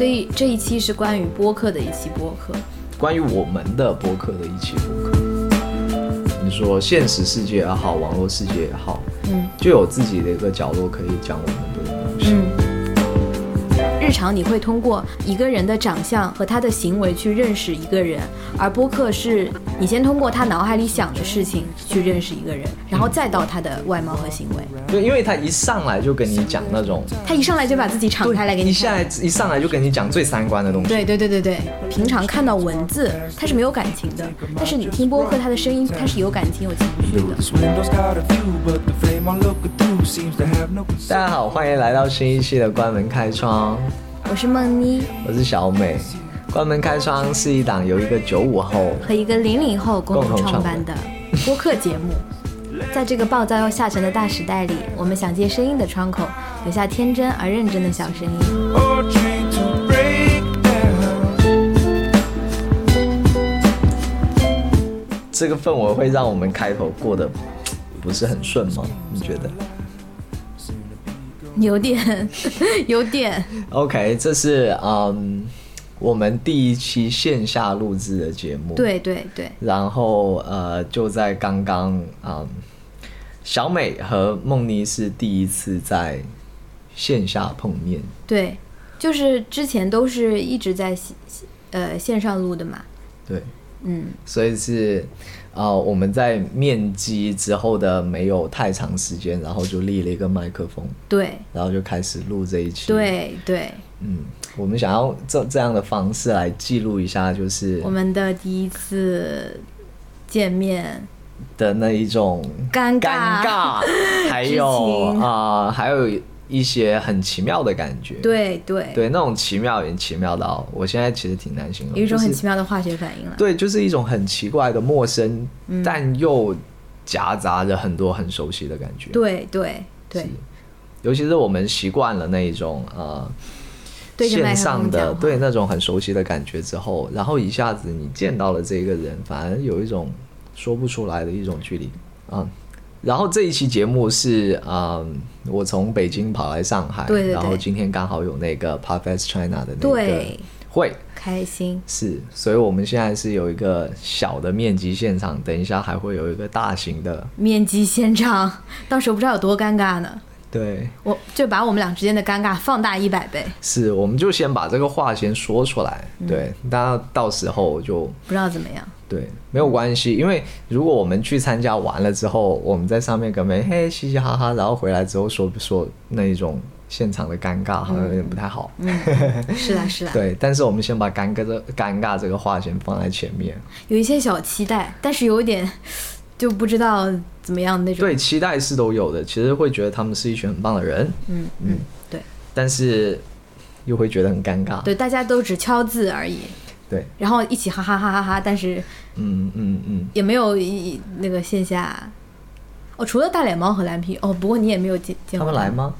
所以这一期是关于播客的一期播客。关于我们的播客的一期播客。你说现实世界也好，网络世界也好，嗯就有自己的一个角落可以讲我们的东西。嗯。日常你会通过一个人的长相和他的行为去认识一个人，而播客是你先通过他脑海里想的事情去认识一个人，然后再到他的外貌和行为。对，因为他一上来就跟你讲那种，他一上来就把自己敞开来给你看。一下来一上来就跟你讲最三观的东西。对对对对对，平常看到文字他是没有感情的，但是你听播客，他的声音他是有感情有情绪的。大家好，欢迎来到新一期的关门开窗，我是梦妮，我是小美。关门开窗是一档由一个九五后和一个零零后共同创创办的播客节目。在这个暴躁又下沉的大时代里，我们想借声音的窗口，留下天真而认真的小声音。这个氛围会让我们开头过得不是很顺吗？你觉得有点，有点，？OK，这是嗯我们第一期线下录制的节目。。对对对，然后呃，就在刚刚嗯，小美和梦妮是第一次在线下碰面。对，就是之前都是一直在线呃线上录的嘛。对，嗯，所以是呃我们在面基之后的没有太长时间，然后就立了一个麦克风，对然后就开始录这一期。，对对，嗯，我们想要这这样的方式来记录一下，就是我们的第一次见面，的那一种尴尴尬，还有情啊、还有一些很奇妙的感觉。对对，对，那种奇妙也奇妙到，我现在其实挺难形容，有一种很奇妙的化学反应了。对，就是一种很奇怪的陌生，嗯但又夹杂着很多很熟悉的感觉。，对对对尤其是我们习惯了那一种呃线上的对那种很熟悉的感觉之后，然后一下子你见到了这个人，反而有一种说不出来的一种距离啊。然后这一期节目是嗯，我从北京跑来上海，对对对然后今天刚好有那个 Parfest China 的那个对会，开心。是，所以我们现在是有一个小的面积现场，等一下还会有一个大型的，面积现场，到时候不知道有多尴尬呢。对，我就把我们俩之间的尴尬放大一百倍，是，我们就先把这个话先说出来，嗯对，大家到时候就不知道怎么样。对，没有关系，因为如果我们去参加完了之后，我们在上面跟没嘿嘻嘻哈哈，然后回来之后说说那一种现场的尴尬，好像有点不太好。嗯，是啦是啦，对，但是我们先把尴尬这尴尬这个话先放在前面。有一些小期待，但是有一点就不知道怎么样那种。对，期待是都有的，其实会觉得他们是一群很棒的人，嗯嗯，对但是又会觉得很尴尬。对，大家都只敲字而已，对，然后一起哈哈哈哈哈，但是嗯嗯嗯，也没有一那个线下。哦，除了大脸猫和蓝皮，哦，不过你也没有见见过他们来？吗？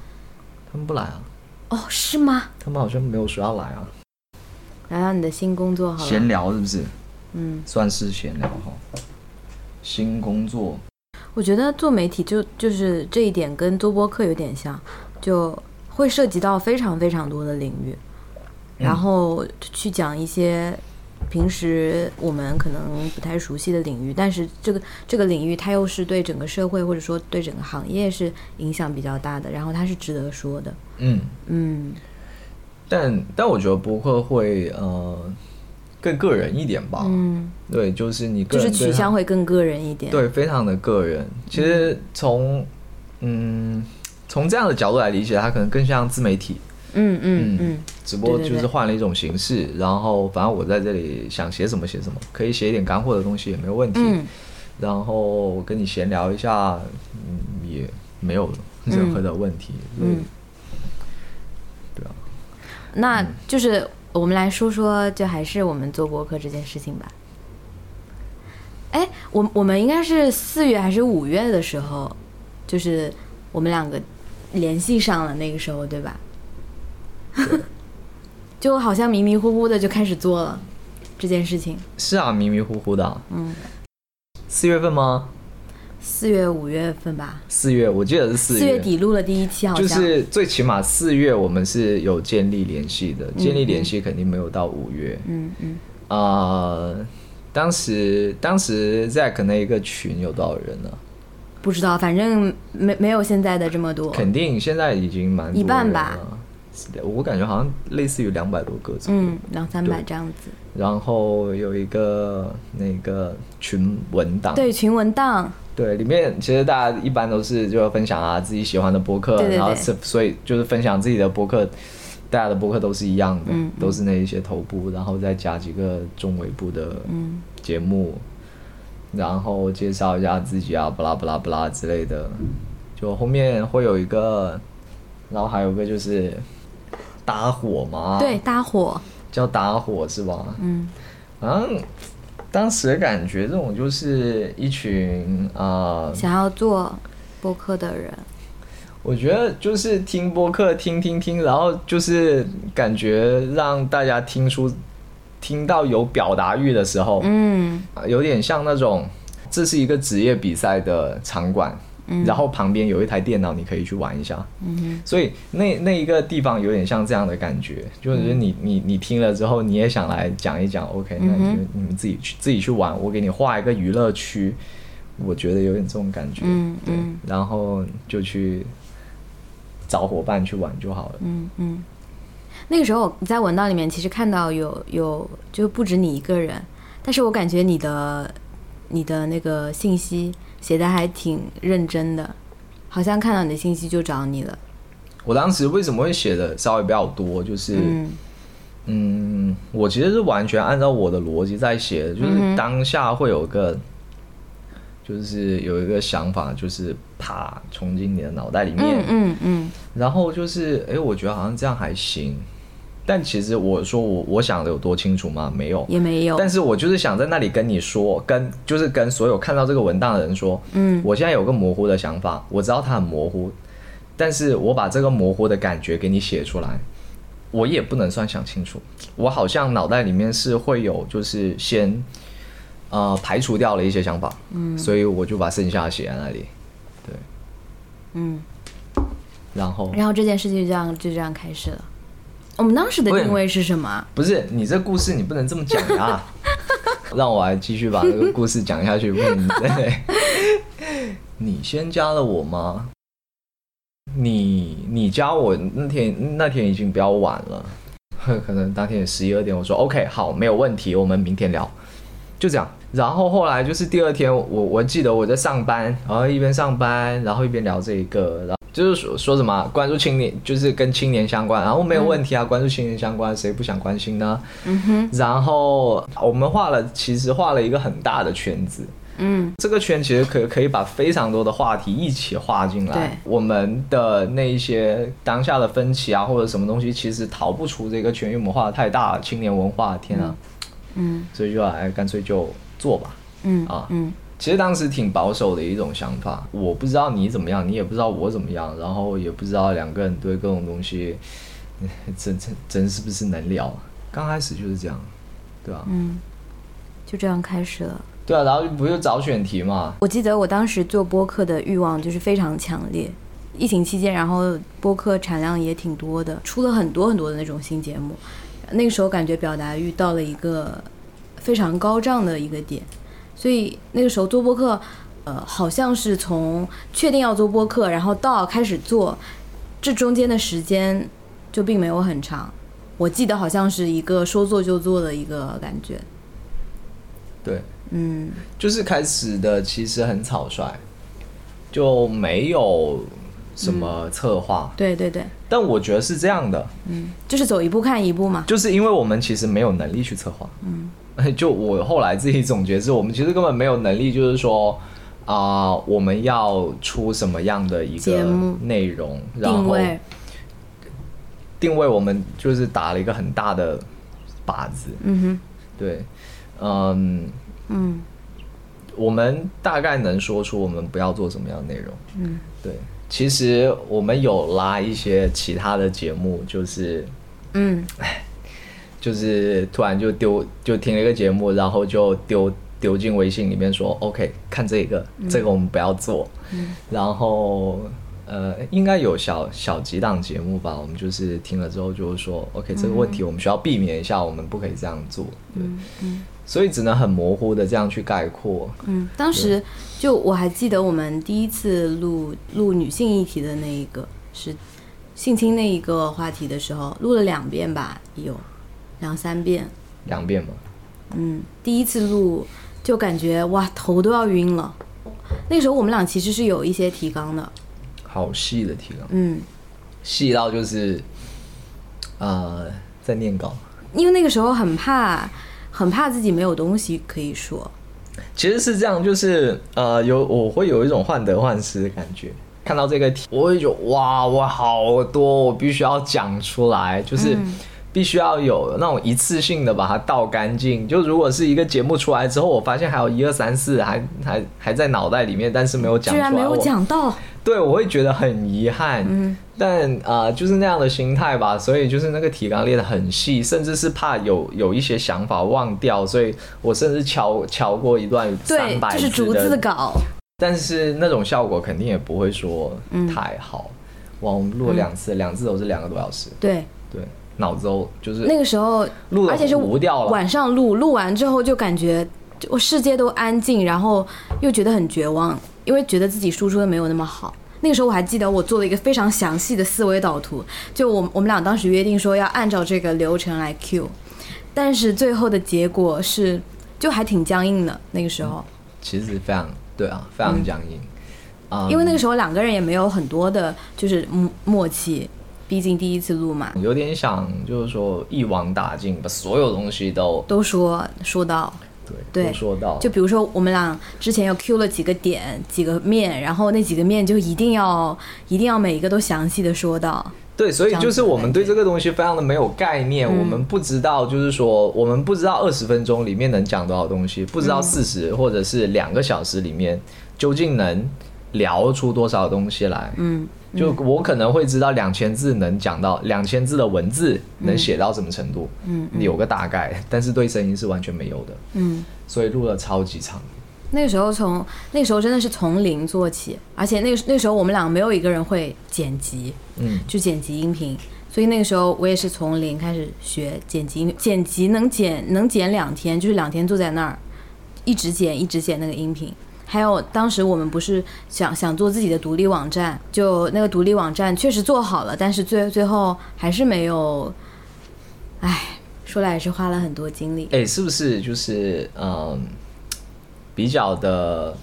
他们不来啊，哦，是吗？他们好像没有说要来啊。聊聊你的新工作好了。闲聊是不是？嗯，算是闲聊哈。新工作，我觉得做媒体就就是这一点跟做播客有点像，就会涉及到非常非常多的领域，然后去讲一些平时我们可能不太熟悉的领域，但是这个这个领域它又是对整个社会或者说对整个行业是影响比较大的，然后它是值得说的。嗯，嗯，但但我觉得播客会呃更个人一点吧。嗯，对，就是你个就是取人对他向会更个人一点。对，非常的个人。其实从嗯从这样的角度来理解，它可能更像自媒体，嗯嗯嗯，只不过就是换了一种形式。然后反正我在这里想写什么写什么，可以写一点干货的东西也没有问题。嗯然后我跟你闲聊一下，嗯，也没有任何的问题。嗯嗯，对啊，那就是我们来说说，就还是我们做播客这件事情吧。哎，我我们应该是四月还是五月的时候，就是我们两个联系上了，那个时候对吧？就好像迷迷糊糊的就开始做了这件事情。是啊，迷迷糊糊的啊。嗯，四月份吗？四月五月份吧，四月，我记得是四四月底录了第一期，好像就是最起码四月我们是有建立联系的，建立联系肯定没有到五月。嗯嗯，啊、当时当时 Zack 那一个群有多少人呢？不知道，反正没没有现在的这么多。肯定现在已经蛮一半吧。我感觉好像类似于两百多个左右。嗯，两三百这样子。然后有一个那个群文档，对，群文档，对，里面其实大家一般都是就分享啊自己喜欢的播客，对对对然后是所以就是分享自己的播客，大家的播客都是一样的，都是那一些头部，然后再加几个中尾部的嗯节目，然后介绍一下自己啊，巴拉巴拉巴拉之类的，就后面会有一个，然后还有一个就是搭伙嘛，对，，搭伙，叫搭伙是吧？嗯当时感觉这种就是一群啊。呃想要做播客的人，我觉得就是听播客，听听听，然后就是感觉让大家听出听到有表达欲的时候，嗯呃有点像那种这是一个职业比赛的场馆，嗯然后旁边有一台电脑，你可以去玩一下。嗯哼所以那那一个地方有点像这样的感觉，就是你你你听了之后，你也想来讲一讲，OK，那你你们自己去自己去玩，我给你画一个娱乐区，我觉得有点这种感觉，对嗯嗯，然后就去找伙伴去玩就好了。嗯嗯。那个时候你在文档里面其实看到有有就不止你一个人，但是我感觉你的你的那个信息写的还挺认真的，好像看到你的信息就找你了。我当时为什么会写的稍微比较多，就是嗯。嗯，我其实是完全按照我的逻辑在写的，就是当下会有个，就是有一个想法，就是啪冲进你的脑袋里面，嗯嗯嗯。然后就是，哎，我觉得好像这样还行，但其实我说我我想的有多清楚吗？没有，也没有。但是我就是想在那里跟你说，跟就是跟所有看到这个文档的人说，嗯。我现在有个模糊的想法，我知道它很模糊，但是我把这个模糊的感觉给你写出来，我也不能算想清楚，我好像脑袋里面是会有就是先呃排除掉了一些想法，嗯，所以我就把剩下的写在那里，对，嗯，然后？然后这件事情就这样就这样开始了。我们当时的定位是什么啊？不是你这故事你不能这么讲呀，让我来继续把这个故事讲下去，不对，你先加了我吗？你你加我那天那天已经比较晚了，可能当天十一二点，我说 OK 好没有问题，我们明天聊，就这样。然后后来就是第二天，我我记得我在上班，然后一边上班，然后一边聊这一个，然后就是说说什么关注青年，就是跟青年相关，然后没有问题啊，关注青年相关，谁不想关心呢？嗯哼，然后我们画了，其实画了一个很大的圈子，嗯这个圈其实可可以把非常多的话题一起画进对来。我们的那一些当下的分歧啊，或者什么东西，其实逃不出这个圈，因为我们画的太大了，青年文化，天啊！嗯所以就哎，干脆就做吧。嗯啊嗯其实当时挺保守的一种想法，我不知道你怎么样，你也不知道我怎么样，然后也不知道两个人对各种东西，真真真是不是能聊？刚开始就是这样，对吧、嗯，就这样开始了。对啊，然后不就找选题嘛？我记得我当时做播客的欲望就是非常强烈。疫情期间，然后播客产量也挺多的，出了很多很多的那种新节目。那个时候感觉表达欲到了一个非常高涨的一个点，所以那个时候做播客，呃，好像是从确定要做播客，然后到开始做，这中间的时间就并没有很长。我记得好像是一个说做就做的一个感觉。对，嗯就是开始的其实很草率，就没有什么策划。对对对，但我觉得是这样的，嗯就是走一步看一步嘛。就是因为我们其实没有能力去策划。嗯，就我后来自己总结是，我们其实根本没有能力，就是说啊、我们要出什么样的一个内容，然后定位，定位我们就是打了一个很大的靶子。嗯哼对，嗯，嗯我们大概能说出我们不要做什么样的内容。嗯对，其实我们有拉一些其他的节目，就是嗯就是突然就丢就听了一个节目，然后就丢丢进微信里面说，OK，看这个，这个我们不要做。然后呃，应该有小小几档节目吧，我们就是听了之后就是说，OK，这个问题我们需要避免一下，我们不可以这样做。对，所以只能很模糊的这样去概括。嗯，当时就我还记得我们第一次录录女性议题的那一个是性侵那一个话题的时候，录了两遍吧，有两三遍。两遍嘛，嗯，第一次录就感觉哇头都要晕了。那时候我们俩其实是有一些提纲的，好细的提纲，嗯，细到就是呃在念稿。因为那个时候很怕，很怕自己没有东西可以说。其实是这样，就是呃，有我会有一种患得患失的感觉。看到这个题，我会觉得哇，我好多，我必须要讲出来，就是必须要有那种一次性的把它倒干净。就如果是一个节目出来之后，我发现还有一二三四还还还在脑袋里面，但是没有讲出来，居然没有我讲到，对，我会觉得很遗憾。嗯，但啊、呃就是那样的心态吧，所以就是那个提纲列的很细，甚至是怕有有一些想法忘掉，所以我甚至敲敲过一段对三，百就是逐字稿。但是那种效果肯定也不会说嗯太好。哇，我们录了两次，两次都是两个多小时，对，对，脑子都就是那个时候录而且是无掉了晚上录，录完之后就感觉我世界都安静，然后又觉得很绝望，因为觉得自己输出的没有那么好。那个时候我还记得我做了一个非常详细的思维导图，就我我们俩当时约定说要按照这个流程来 Q，但是最后的结果是就还挺僵硬的。那个时候，其实非常对啊，非常僵硬啊、因为那个时候两个人也没有很多的就是默默契，毕竟第一次录嘛，有点想就是说一网打尽，把所有东西都都说说到。对对都说到，就比如说，我们俩之前又 Q 了几个点、几个面，然后那几个面就一定要、一定要每一个都详细的说到。对，所以就是我们对这个东西非常的没有概念，嗯我们不知道，就是说我们不知道二十分钟里面能讲多少东西，不知嗯道四十或者是两个小时里面究竟能聊出多少东西来。嗯，就我可能会知道两千字能讲到两千字的文字能写到什么程度，嗯，有个大概，但是对声音是完全没有的，嗯，所以录了超级长。那个时候从那个时候真的是从零做起，而且那个那个时候我们两个没有一个人会剪辑，嗯，就剪辑音频，所以那个时候我也是从零开始学剪辑，剪辑能剪能剪两天，就是两天坐在那儿一直剪一直剪那个音频。还有当时我们不是想想做自己的独立网站，就那个独立网站确实做好了，但是最最后还是没有，唉，说来也是花了很多精力。哎、是不是就是嗯，比较的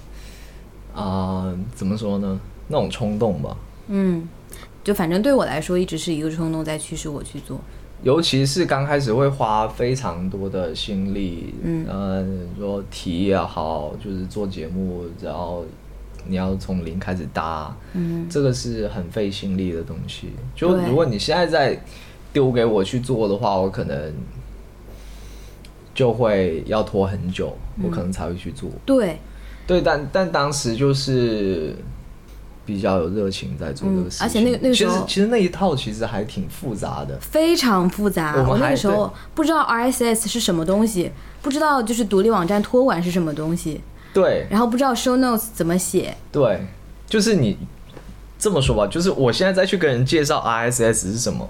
啊、怎么说呢？那种冲动吧。嗯，就反正对我来说一直是一个冲动在驱使我去做。尤其是刚开始会花非常多的心力，嗯呃，说题也好，就是做节目，然后你要从零开始搭，嗯这个是很费心力的东西。就如果你现在再丢给我去做的话，我可能就会要拖很久，我可能才会去做。对，对，但但当时就是比较有热情在做这个事情，嗯而且那个那个时候其实其实那一套其实还挺复杂的。非常复杂。我们还个时候不知道 RSS 是什么东西，不知道就是独立网站托管是什么东西，对然后不知道 show notes 怎么写。对，就是你这么说吧，就是我现在再去跟人介绍 RSS 是什么，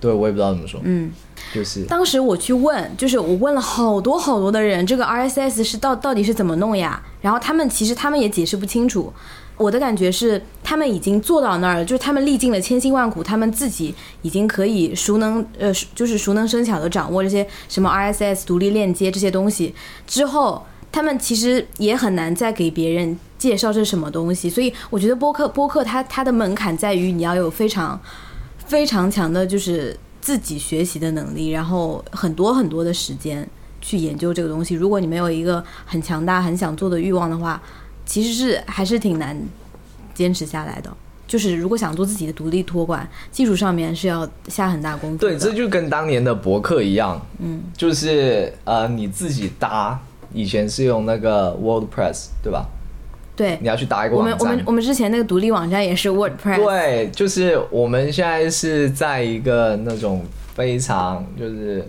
对我也不知道怎么说，嗯，就是当时我去问，就是我问了好多好多的人，这个 RSS 是到到底是怎么弄呀？然后他们其实他们也解释不清楚。我的感觉是，他们已经做到那儿了，就是他们历尽了千辛万苦，他们自己已经可以熟能呃，就是熟能生巧的掌握这些什么 RSS 独立链接这些东西之后，他们其实也很难再给别人介绍这是什么东西。所以我觉得播客播客它它的门槛在于你要有非常非常强的就是自己学习的能力，然后很多很多的时间去研究这个东西。如果你没有一个很强大、很想做的欲望的话，其实是还是挺难坚持下来的。就是如果想做自己的独立托管，技术上面是要下很大功夫。对，这就跟当年的博客一样，嗯，就是呃你自己搭，以前是用那个 WordPress 对吧？对你要去搭一个我网站，们我们我们之前那个独立网站也是 WordPress，对，就是我们现在是在一个那种非常就是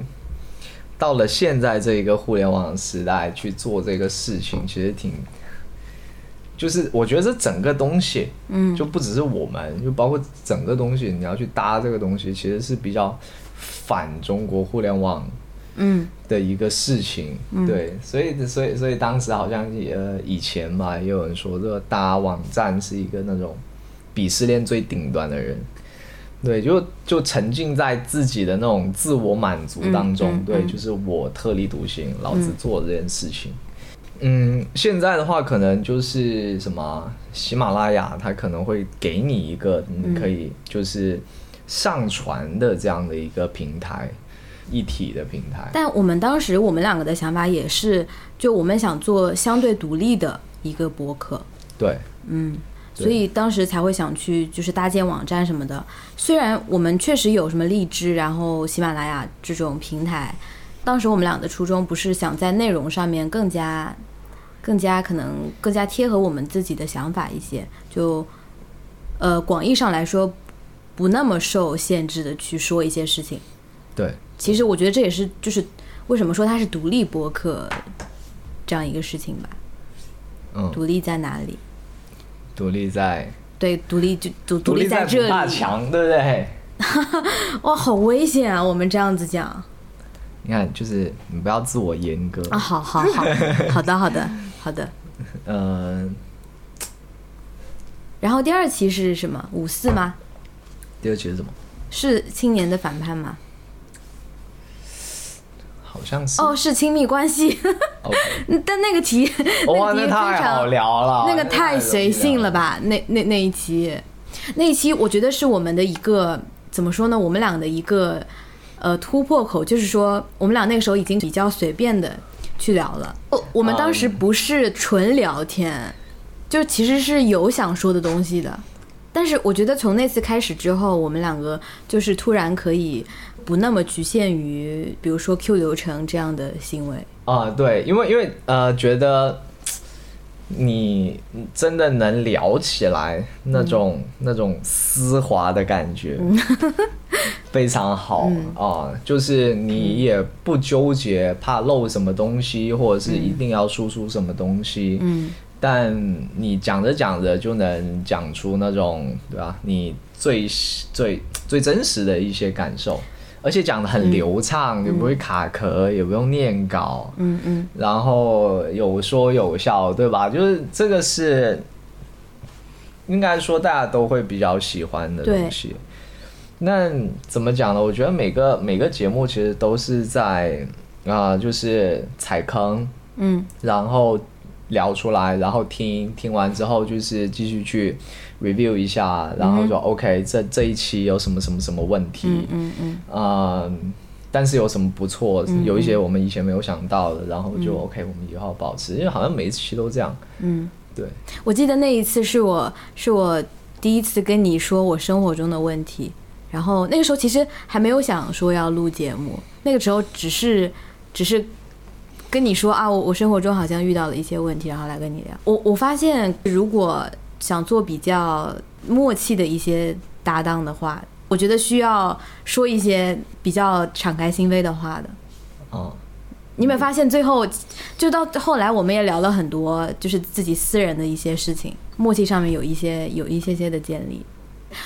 到了现在这一个互联网时代去做这个事情，其实挺，就是我觉得这整个东西，嗯。就不只是我们，就包括整个东西，你要去搭这个东西，其实是比较反中国互联网嗯。的一个事情，对，所以所以所以当时好像呃以前嘛，也有人说这个搭网站是一个那种鄙视链最顶端的人，对，就就沉浸在自己的那种自我满足当中，对，嗯嗯嗯。就是我特立独行，老子做这件事情。嗯，现在的话可能就是什么喜马拉雅，它可能会给你一个你可以就是上传的这样的一个平台，一体的平台。但我们当时我们两个的想法也是，就我们想做相对独立的一个博客，对，嗯，所以当时才会想去就是搭建网站什么的。虽然我们确实有什么荔枝，然后喜马拉雅这种平台，当时我们俩的初衷不是想在内容上面更加、更加可能更加贴合我们自己的想法一些，就呃广义上来说，不那么受限制的去说一些事情。对，其实我觉得这也是就是为什么说它是独立播客这样一个事情吧。嗯，独立在哪里？独立在对，独立就独独立在这里。强，对不对？哇，好危险啊！我们这样子讲你看，就是你不要自我严格。啊，好好好，好的好的好的。嗯、然后第二期是什么？五四吗？第二期是什么？是青年的反叛吗？好像是。哦，是亲密关系。但那个题，哇，那题太好聊了，那个太随性了吧？那那那一期，那一期我觉得是我们的一个怎么说呢？我们俩的一个呃突破口，就是说我们俩那个时候已经比较随便的去聊了。我我们当时嗯不是纯聊天，就其实是有想说的东西的。但是我觉得从那次开始之后，我们两个就是突然可以不那么局限于，比如说 Q 流程这样的行为。啊、对，因为因为呃，觉得你真的能聊起来那种、那种丝滑的感觉，非常好啊、就是你也不纠结怕漏什么东西，或者是一定要输出什么东西，嗯。但你讲着讲着就能讲出那种对吧？你最最最真实的一些感受，而且讲的很流畅，也不会卡壳，也不用念稿，嗯嗯然后有说有笑，对吧？就是这个是应该说大家都会比较喜欢的东西。那怎么讲呢？我觉得每个每个节目其实都是在啊、就是踩坑，嗯然后聊出来，然后听听完之后，就是继续去 review 一下，然后说、OK，这这一期有什么什么什么问题，嗯嗯嗯。嗯，但是有什么不错，有一些我们以前没有想到的，然后就 OK，我们以后保持，因为好像每一期都这样，嗯。对，我记得那一次是我是我第一次跟你说我生活中的问题，然后那个时候其实还没有想说要录节目，那个时候只是只是跟你说啊，我我生活中好像遇到了一些问题，然后来跟你聊。我我发现如果想做比较默契的一些搭档的话，我觉得需要说一些比较敞开心扉的话的。哦、你有没有发现，最后就到后来，我们也聊了很多，就是自己私人的一些事情，默契上面有一些有一些些的建立。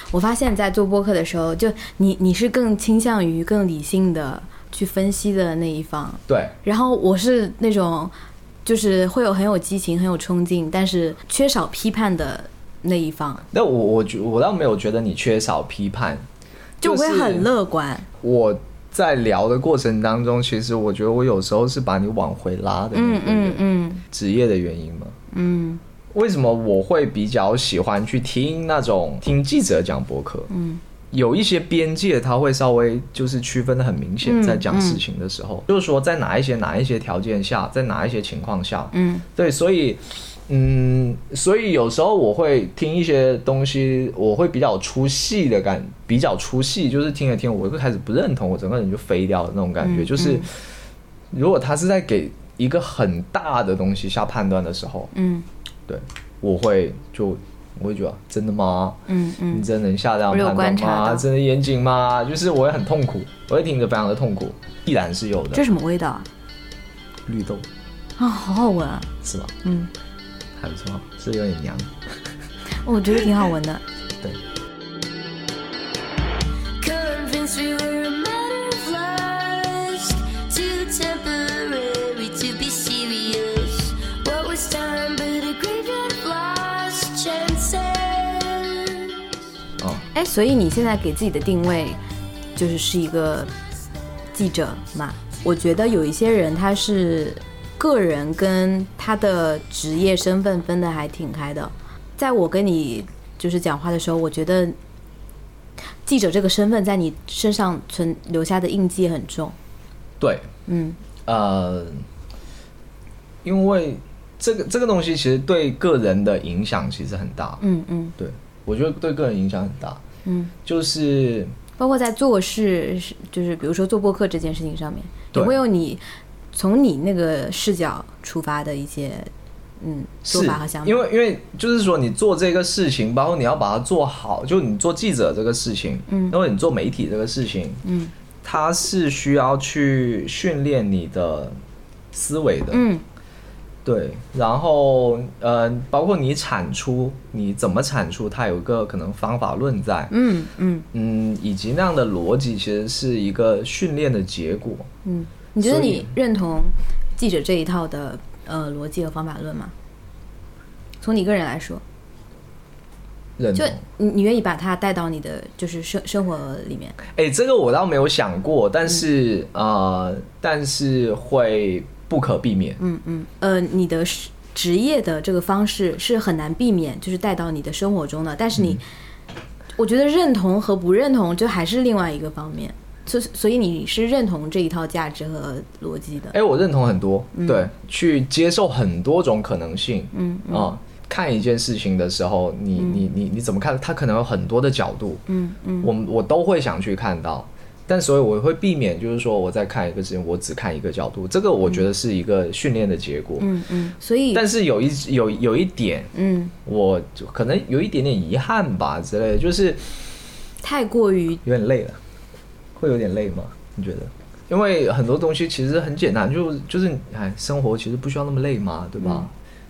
我发现，在做播客的时候，就你你是更倾向于更理性的去分析的那一方，对，然后我是那种就是会有很有激情、很有冲劲，但是缺少批判的那一方，那我我觉我倒没有觉得你缺少批判，就我会很乐观。我在聊的过程当中，其实我觉得我有时候是把你往回拉的那嗯，嗯嗯职业的原因嘛。嗯为什么我会比较喜欢去听那种听记者讲博客？嗯有一些边界，它会稍微就是区分的很明显，嗯在讲事情的时候，就是说在哪一些哪一些条件下，在哪一些情况下，嗯。对，所以，嗯，所以有时候我会听一些东西，我会比较出戏的感，比较出戏，就是听着听，我会开始不认同，我整个人就飞掉的那种感觉。嗯就是嗯。如果他是在给一个很大的东西下判断的时候，嗯。对，我会就我会觉得真的吗？嗯嗯你真能下这样判断吗？真的严谨吗？就是我会很痛苦，我会听着非常的痛苦，必然是有的。这什么味道啊？绿豆啊，好好闻啊！是吧？嗯，还不错，是有点娘。我觉得挺好闻的。对，哎，所以你现在给自己的定位就是是一个记者嘛？我觉得有一些人他是个人跟他的职业身份分的还挺开的。在我跟你就是讲话的时候，我觉得记者这个身份在你身上存留下的印记很重。对，嗯呃，因为这个这个东西其实对个人的影响其实很大。嗯嗯对，我觉得对个人影响很大。嗯，就是包括在做事，就是比如说做播客这件事情上面，对。也会有你从你那个视角出发的一些嗯做法和想法。因为因为就是说你做这个事情，包括你要把它做好，就你做记者这个事情，嗯。因为你做媒体这个事情，嗯。它是需要去训练你的思维的，嗯对，然后呃，包括你产出，你怎么产出，它有一个可能方法论在，嗯嗯嗯，以及那样的逻辑，其实是一个训练的结果。嗯，你觉得你认同记者这一套的呃逻辑和方法论吗？从你个人来说，就认同。你你愿意把它带到你的就是生生活里面？哎，这个我倒没有想过，但是、呃，但是会不可避免。嗯嗯，呃，你的职职业的这个方式是很难避免，就是带到你的生活中的。但是你，我觉得认同和不认同，就还是另外一个方面。所所以你是认同这一套价值和逻辑的。哎，我认同很多，对，去接受很多种可能性。嗯啊、看一件事情的时候，你、你你你怎么看？它可能有很多的角度，嗯嗯我我都会想去看到。但所以我会避免，就是说我在看一个事情，我只看一个角度，这个我觉得是一个训练的结果。嗯嗯，所以但是有一有有一点，嗯，我就可能有一点点遗憾吧之类的，就是太过于有点累了，会有点累吗？你觉得？因为很多东西其实很简单，就就是哎，生活其实不需要那么累嘛，对吧？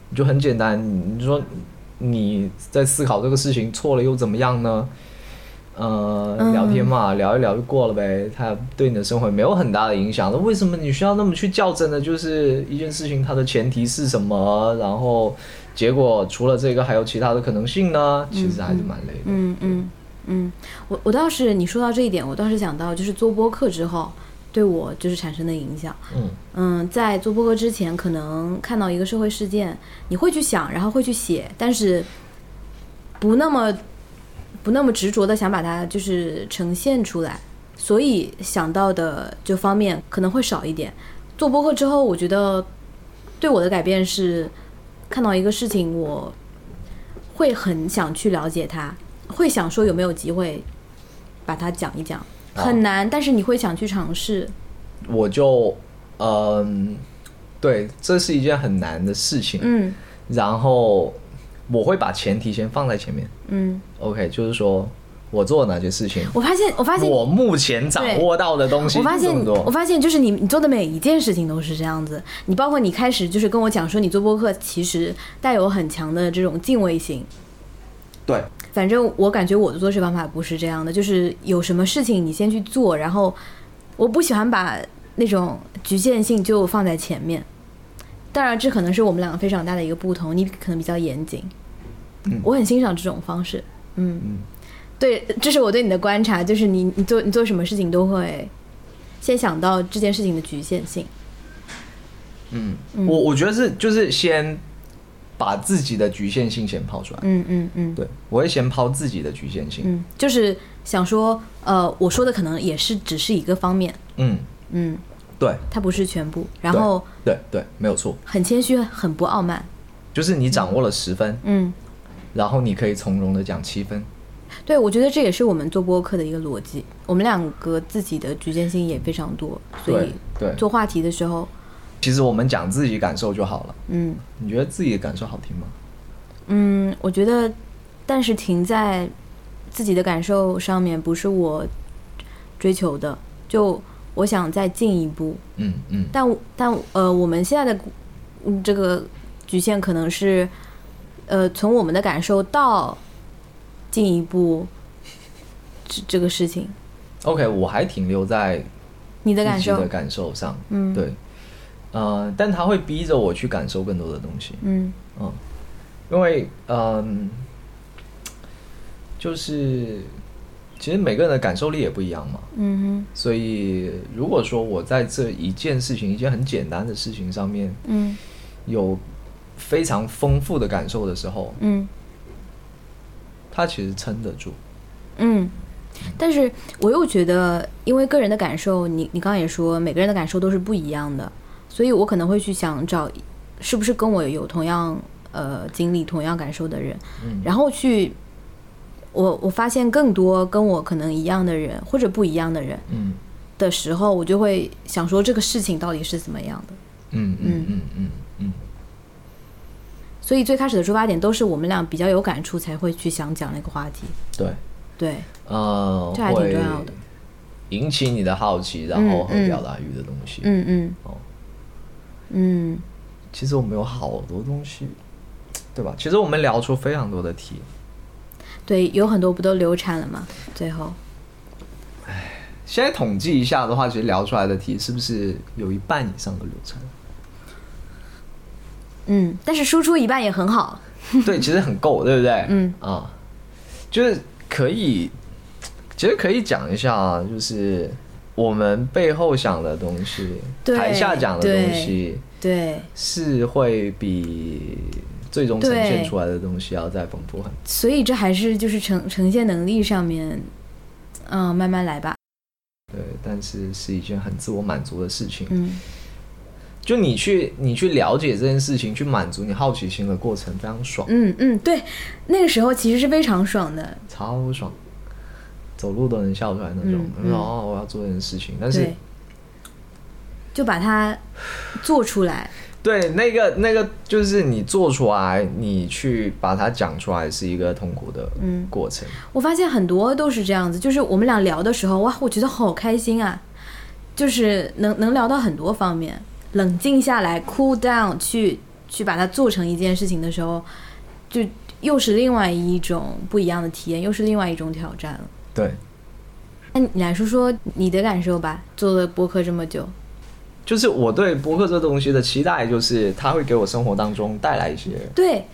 你就很简单，你说你在思考这个事情错了又怎么样呢？呃，嗯聊天嘛，聊一聊就过了呗，它对你的生活没有很大的影响。那为什么你需要那么去较真呢？就是一件事情它的前提是什么，然后结果除了这个还有其他的可能性呢？其实还是蛮累的。嗯嗯嗯，我我倒是你说到这一点，我倒是想到就是做播客之后对我就是产生的影响。嗯嗯，在做播客之前，可能看到一个社会事件，你会去想，然后会去写，但是不那么不那么执着的想把它就是呈现出来，所以想到的就方面可能会少一点。做播客之后，我觉得对我的改变是看到一个事情，我会很想去了解它，会想说有没有机会把它讲一讲。哦很难，但是你会想去尝试。我就嗯，对，这是一件很难的事情。嗯然后我会把前提先放在前面。嗯，OK，就是说我做哪些事情，我发现，我发现，我目前掌握到的东西我发现我发现就是你你做的每一件事情都是这样子。你包括你开始就是跟我讲说你做播客，其实带有很强的这种敬畏心。对，反正我感觉我的做事方法不是这样的，就是有什么事情你先去做，然后我不喜欢把那种局限性就放在前面。当然，这可能是我们两个非常大的一个不同，你可能比较严谨，嗯。我很欣赏这种方式。嗯，嗯。对，这是我对你的观察，就是你你做你做什么事情都会先想到这件事情的局限性。嗯，我我觉得是就是先把自己的局限性先抛出来。嗯嗯嗯，对，我会先抛自己的局限性。嗯，就是想说，呃，我说的可能也是只是一个方面，嗯，嗯，对，它不是全部。然后对对，没有错，很谦虚，很不傲慢。就是你掌握了十分，嗯，然后你可以从容的讲七分。对，我觉得这也是我们做播客的一个逻辑。我们两个自己的局限性也非常多，所以对对，做话题的时候，其实我们讲自己感受就好了。嗯你觉得自己的感受好听吗？嗯，我觉得但是停在自己的感受上面不是我追求的，就我想再进一步，嗯嗯。但但呃，我们现在的嗯这个局限可能是，呃，从我们的感受到进一步这这个事情，，OK，我还停留在你的感受？的，感受上，嗯。对，呃，但他会逼着我去感受更多的东西，嗯。嗯，因为嗯，就是其实每个人的感受力也不一样嘛，嗯哼。所以如果说我在这一件事情，一件很简单的事情上面嗯。有非常丰富的感受的时候，嗯。他其实撑得住。嗯。但是我又觉得，因为个人的感受，你你刚刚也说，每个人的感受都是不一样的，所以我可能会去想找，是不是跟我有同样呃经历、同样感受的人，嗯。然后去，我我发现更多跟我可能一样的人或者不一样的人嗯的时候，我就会想说这个事情到底是怎么样的。嗯嗯嗯嗯嗯，所以最开始的出发点都是我们俩比较有感触才会去想讲那个话题。对，对，呃，这还挺重要的引起你的好奇，然后和表达欲的东西。嗯嗯哦，嗯，其实我们有好多东西，对吧？其实我们聊出非常多的题。对，有很多不都流产了吗？最后，现在统计一下的话，其实聊出来的题是不是有一半以上的流产？嗯，但是输出一半也很好。对，其实很够，对不对？嗯啊，就是可以，其实可以讲一下啊，就是我们背后想的东西，台下讲的东西对，是会比最终呈现出来的东西要再丰富很多。所以这还是就是呈呈现能力上面，嗯，慢慢来吧。对，但是是一件很自我满足的事情。嗯就你去你去了解这件事情，去满足你好奇心的过程非常爽，嗯嗯，对，那个时候其实是非常爽的。超爽，走路都能笑出来那种。嗯嗯哦，我要做这件事情，但是，就把它做出来。对，那个那个就是你做出来，你去把它讲出来，是一个痛苦的嗯过程。我发现很多都是这样子，就是我们俩聊的时候，哇，我觉得好开心啊，就是能能聊到很多方面，冷静下来，cool down，去去把它做成一件事情的时候，就又是另外一种不一样的体验，又是另外一种挑战了。对，那你来说说你的感受吧，做了播客这么久，就是我对博客这东西的期待，就是它会给我生活当中带来一些对，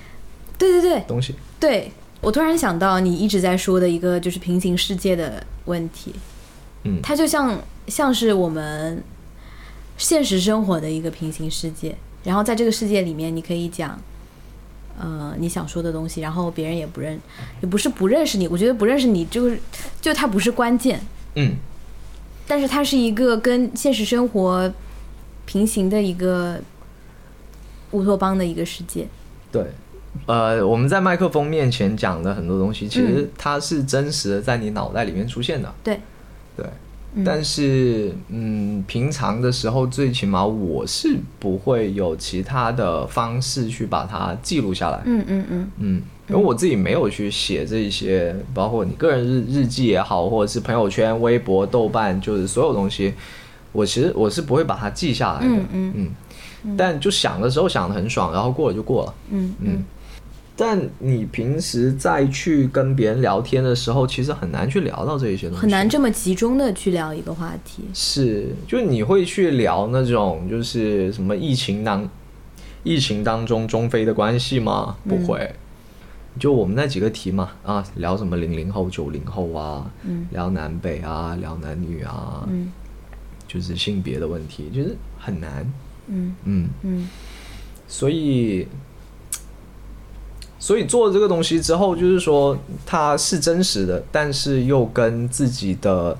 对对对。东西。对，我突然想到你一直在说的一个就是平行世界的问题，嗯，它就像像是我们现实生活的一个平行世界，然后在这个世界里面，你可以讲，呃，你想说的东西，然后别人也不认，也不是不认识你，我觉得不认识你就是就它不是关键，嗯，但是它是一个跟现实生活平行的一个乌托邦的一个世界。对。呃，我们在麦克风面前讲的很多东西，其实嗯它是真实的在你脑袋里面出现的。对，对，嗯但是嗯，平常的时候，最起码我是不会有其他的方式去把它记录下来。嗯嗯嗯嗯，因为我自己没有去写这些，包括你个人日日记也好，或者是朋友圈、微博、豆瓣，就是所有东西，我其实我是不会把它记下来的。嗯嗯但就想的时候想的很爽，然后过了就过了。嗯嗯。但你平时再去跟别人聊天的时候，其实很难去聊到这一些东西，很难这么集中的去聊一个话题。是，就你会去聊那种就是什么疫情当疫情当中中非的关系吗？不会，就我们那几个题嘛，啊，聊什么零零后、九零后啊，嗯聊南北啊，聊男女啊，嗯就是性别的问题，就是很难，嗯嗯，嗯所以。所以做了这个东西之后，就是说它是真实的，但是又跟自己的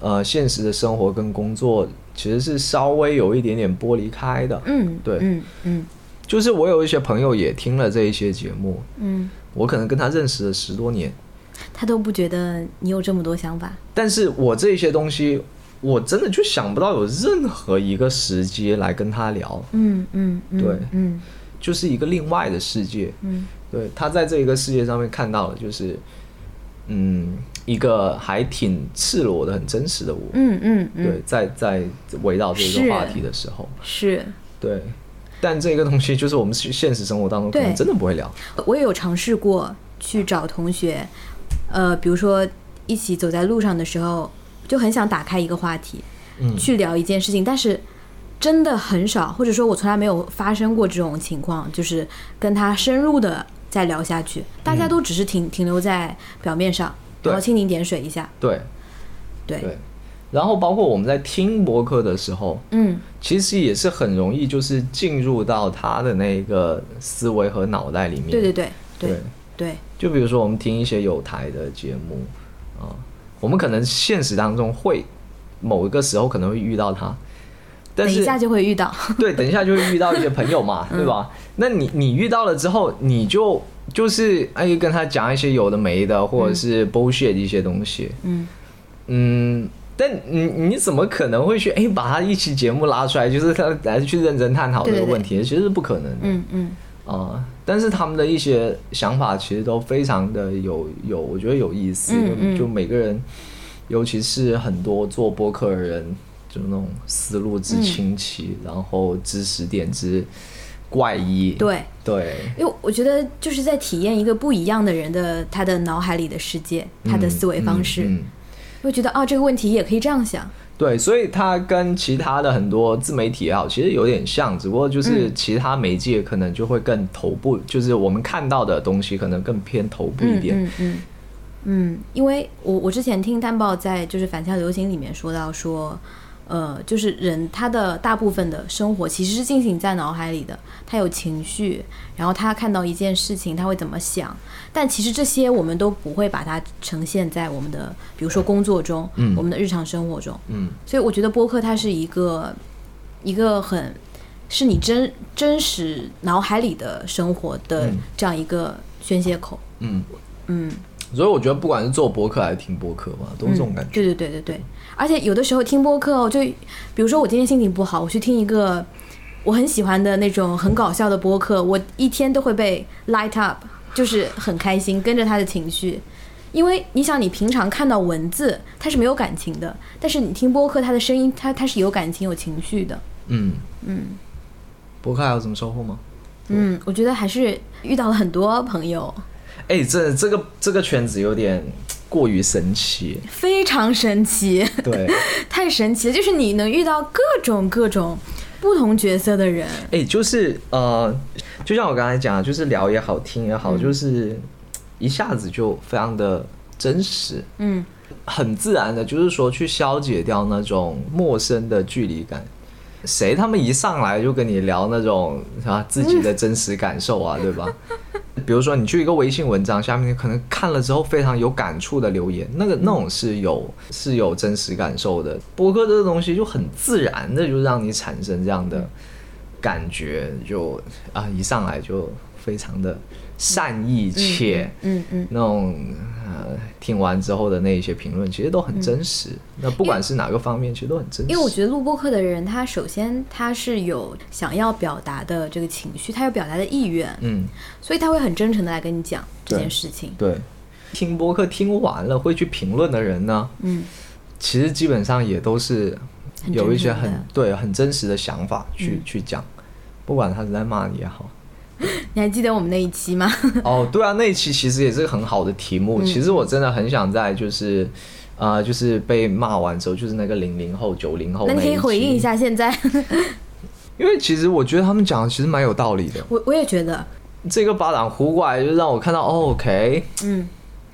呃现实的生活跟工作其实是稍微有一点点剥离开的。嗯，对嗯嗯就是我有一些朋友也听了这一些节目，嗯，我可能跟他认识了十多年，他都不觉得你有这么多想法。但是我这些东西，我真的就想不到有任何一个时机来跟他聊。嗯嗯，嗯对嗯就是一个另外的世界。嗯，对他在这一个世界上面看到了，就是嗯，一个还挺赤裸的、很真实的我。嗯嗯嗯，对，在在围绕这是个话题的时候，是。对，但这个东西就是我们现实生活当中可能真的不会聊。我也有尝试过去找同学，呃，比如说一起走在路上的时候，就很想打开一个话题，嗯。去聊一件事情，但是真的很少，或者说我从来没有发生过这种情况，就是跟他深入的再聊下去，大家都只是停、停留在表面上，然后蜻蜓点水一下，对。对，对，然后包括我们在听播客的时候，嗯，其实也是很容易就是进入到他的那个思维和脑袋里面。对对对对对。对，就比如说我们听一些有台的节目啊，我们可能现实当中会某一个时候可能会遇到他，但是等一下就会遇到，对，等一下就会遇到一些朋友嘛，嗯对吧？那你你遇到了之后，你就就是哎跟他讲一些有的没的，或者是 bullshit 一些东西，嗯，嗯。但你你怎么可能会去哎把他一期节目拉出来，就是他来去认真探讨这个问题？其实是不可能的。嗯嗯啊、但是他们的一些想法其实都非常的有有，我觉得有意思。嗯嗯就每个人，尤其是很多做播客的人，就那种思路之清奇，然后知识点之怪异。对。对因为我觉得就是在体验一个不一样的人的他的脑海里的世界，他的思维方式，嗯嗯嗯会觉得啊，这个问题也可以这样想。对，所以它跟其他的很多自媒体也好，其实有点像，只不过就是其他媒介可能就会更头部，就是我们看到的东西可能更偏头部一点。嗯嗯嗯，因为我我之前听蛋豹在就是反向流行里面说到说，呃，就是人他的大部分的生活其实是进行在脑海里的，他有情绪，然后他看到一件事情他会怎么想，但其实这些我们都不会把它呈现在我们的比如说工作中，嗯。我们的日常生活中，嗯。所以我觉得播客它是一个一个很是你真真实脑海里的生活的嗯。这样一个宣泄口。嗯。嗯，所以我觉得不管是做播客还是听播客嘛，都是这种感觉。对对对对对，而且有的时候听播客哦，就比如说我今天心情不好，我去听一个我很喜欢的那种很搞笑的播客，我一天都会被 light up，就是很开心，跟着他的情绪。因为你想，你平常看到文字，它是没有感情的，但是你听播客，它的声音，它它是有感情、有情绪的。嗯，嗯播客还有什么收获吗？嗯，我觉得还是遇到了很多朋友，哎、这这个这个圈子有点过于神奇。非常神奇，对，太神奇了，就是你能遇到各种各种不同角色的人。哎、就是呃，就像我刚才讲的，就是聊也好，听也好，就是一下子就非常的真实，嗯很自然的，就是说去消解掉那种陌生的距离感。谁他们一上来就跟你聊那种啊自己的真实感受啊，对吧？比如说你去一个微信文章下面，可能看了之后非常有感触的留言，那个那种是有是有真实感受的。播客这个东西就很自然的就让你产生这样的感觉，就啊一上来就非常的善意且嗯嗯，那种呃听完之后的那一些评论，其实都很真实。那不管是哪个方面，其实都很真实。因为我觉得录播课的人，他首先他是有想要表达的这个情绪，他有表达的意愿，嗯，所以他会很真诚的来跟你讲这件事情。对，听播客听完了会去评论的人呢，嗯，其实基本上也都是有一些很对很真实的想法去、嗯去讲，不管他是在骂你也好。你还记得我们那一期吗？哦，对啊，那一期其实也是个很好的题目。嗯其实我真的很想在就是。呃，就是被骂完之后，就是那个零零后、九零后那你可以，回应一下。现在，因为其实我觉得他们讲的其实蛮有道理的。我我也觉得，这个巴掌呼过来，就让我看到、哦、，OK，嗯，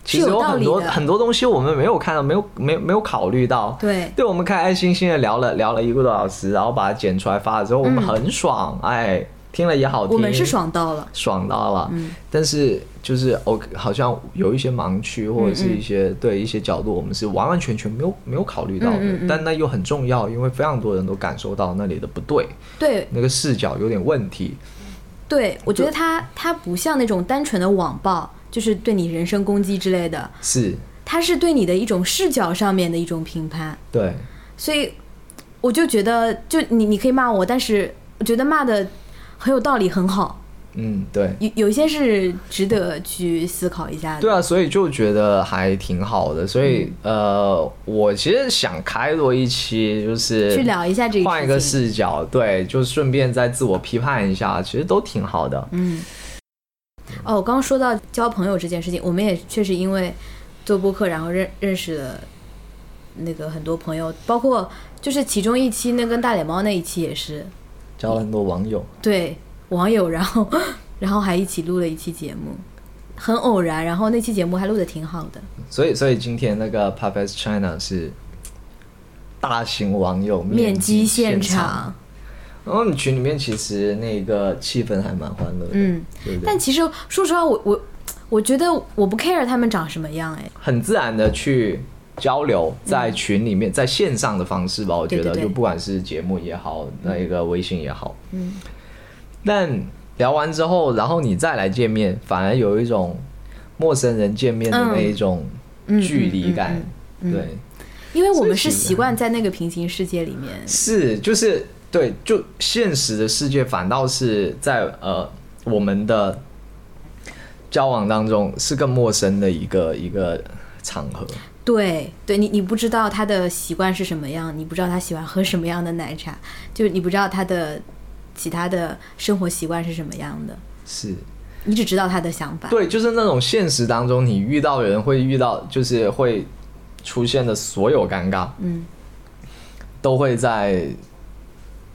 其实有很多很多东西我们没有看到，没有没有没有考虑到。对，对，我们开开心心的聊了聊了一个多小时，然后把它剪出来发了之后，我们嗯很爽，哎，听了也好听，我们是爽到了。爽到了。嗯。但是就是我好像有一些盲区或者是一些、对一些角度，我们是完完全全没有没有考虑到的，但那又很重要，因为非常多人都感受到那里的不对，对。那个视角有点问题。对，我觉得他他不像那种单纯的网暴，就是对你人身攻击之类的，是，他是对你的一种视角上面的一种评判。对，所以我就觉得，就你你可以骂我，但是我觉得骂的很有道理，很好。嗯，对，有有一些是值得去思考一下的。对啊，所以就觉得还挺好的。所以、呃，我其实想开多一期，就是去聊一下这个换一个视角，对，就顺便再自我批判一下，其实都挺好的。嗯，哦，我刚刚说到交朋友这件事情，我们也确实因为做播客，然后认认识了那个很多朋友，包括就是其中一期那跟大脸猫那一期也是交了很多网友，对网友，然后 然后还一起录了一期节目，很偶然，然后那期节目还录的挺好的。所以所以今天那个 Puppets China 是大型网友面基基现场，然后你群里面其实那个气氛还蛮欢乐的，嗯，对对？但其实说实话，我我我觉得我不 care 他们长什么样，哎，很自然的去交流，在群里面，在线上的方式吧，我觉得就不管是节目也好，那个微信也好，嗯，但聊完之后，然后你再来见面，反而有一种陌生人见面的那一种嗯距离感，对，因为我们是习惯在那个平行世界里面，是就是对，就现实的世界反倒是在呃我们的交往当中是更陌生的一个一个场合。对对，你你不知道他的习惯是什么样，你不知道他喜欢喝什么样的奶茶，就是你不知道他的其他的生活习惯是什么样的，是，你只知道他的想法。对，就是那种现实当中你遇到人会遇到，就是会出现的所有尴尬，嗯，都会在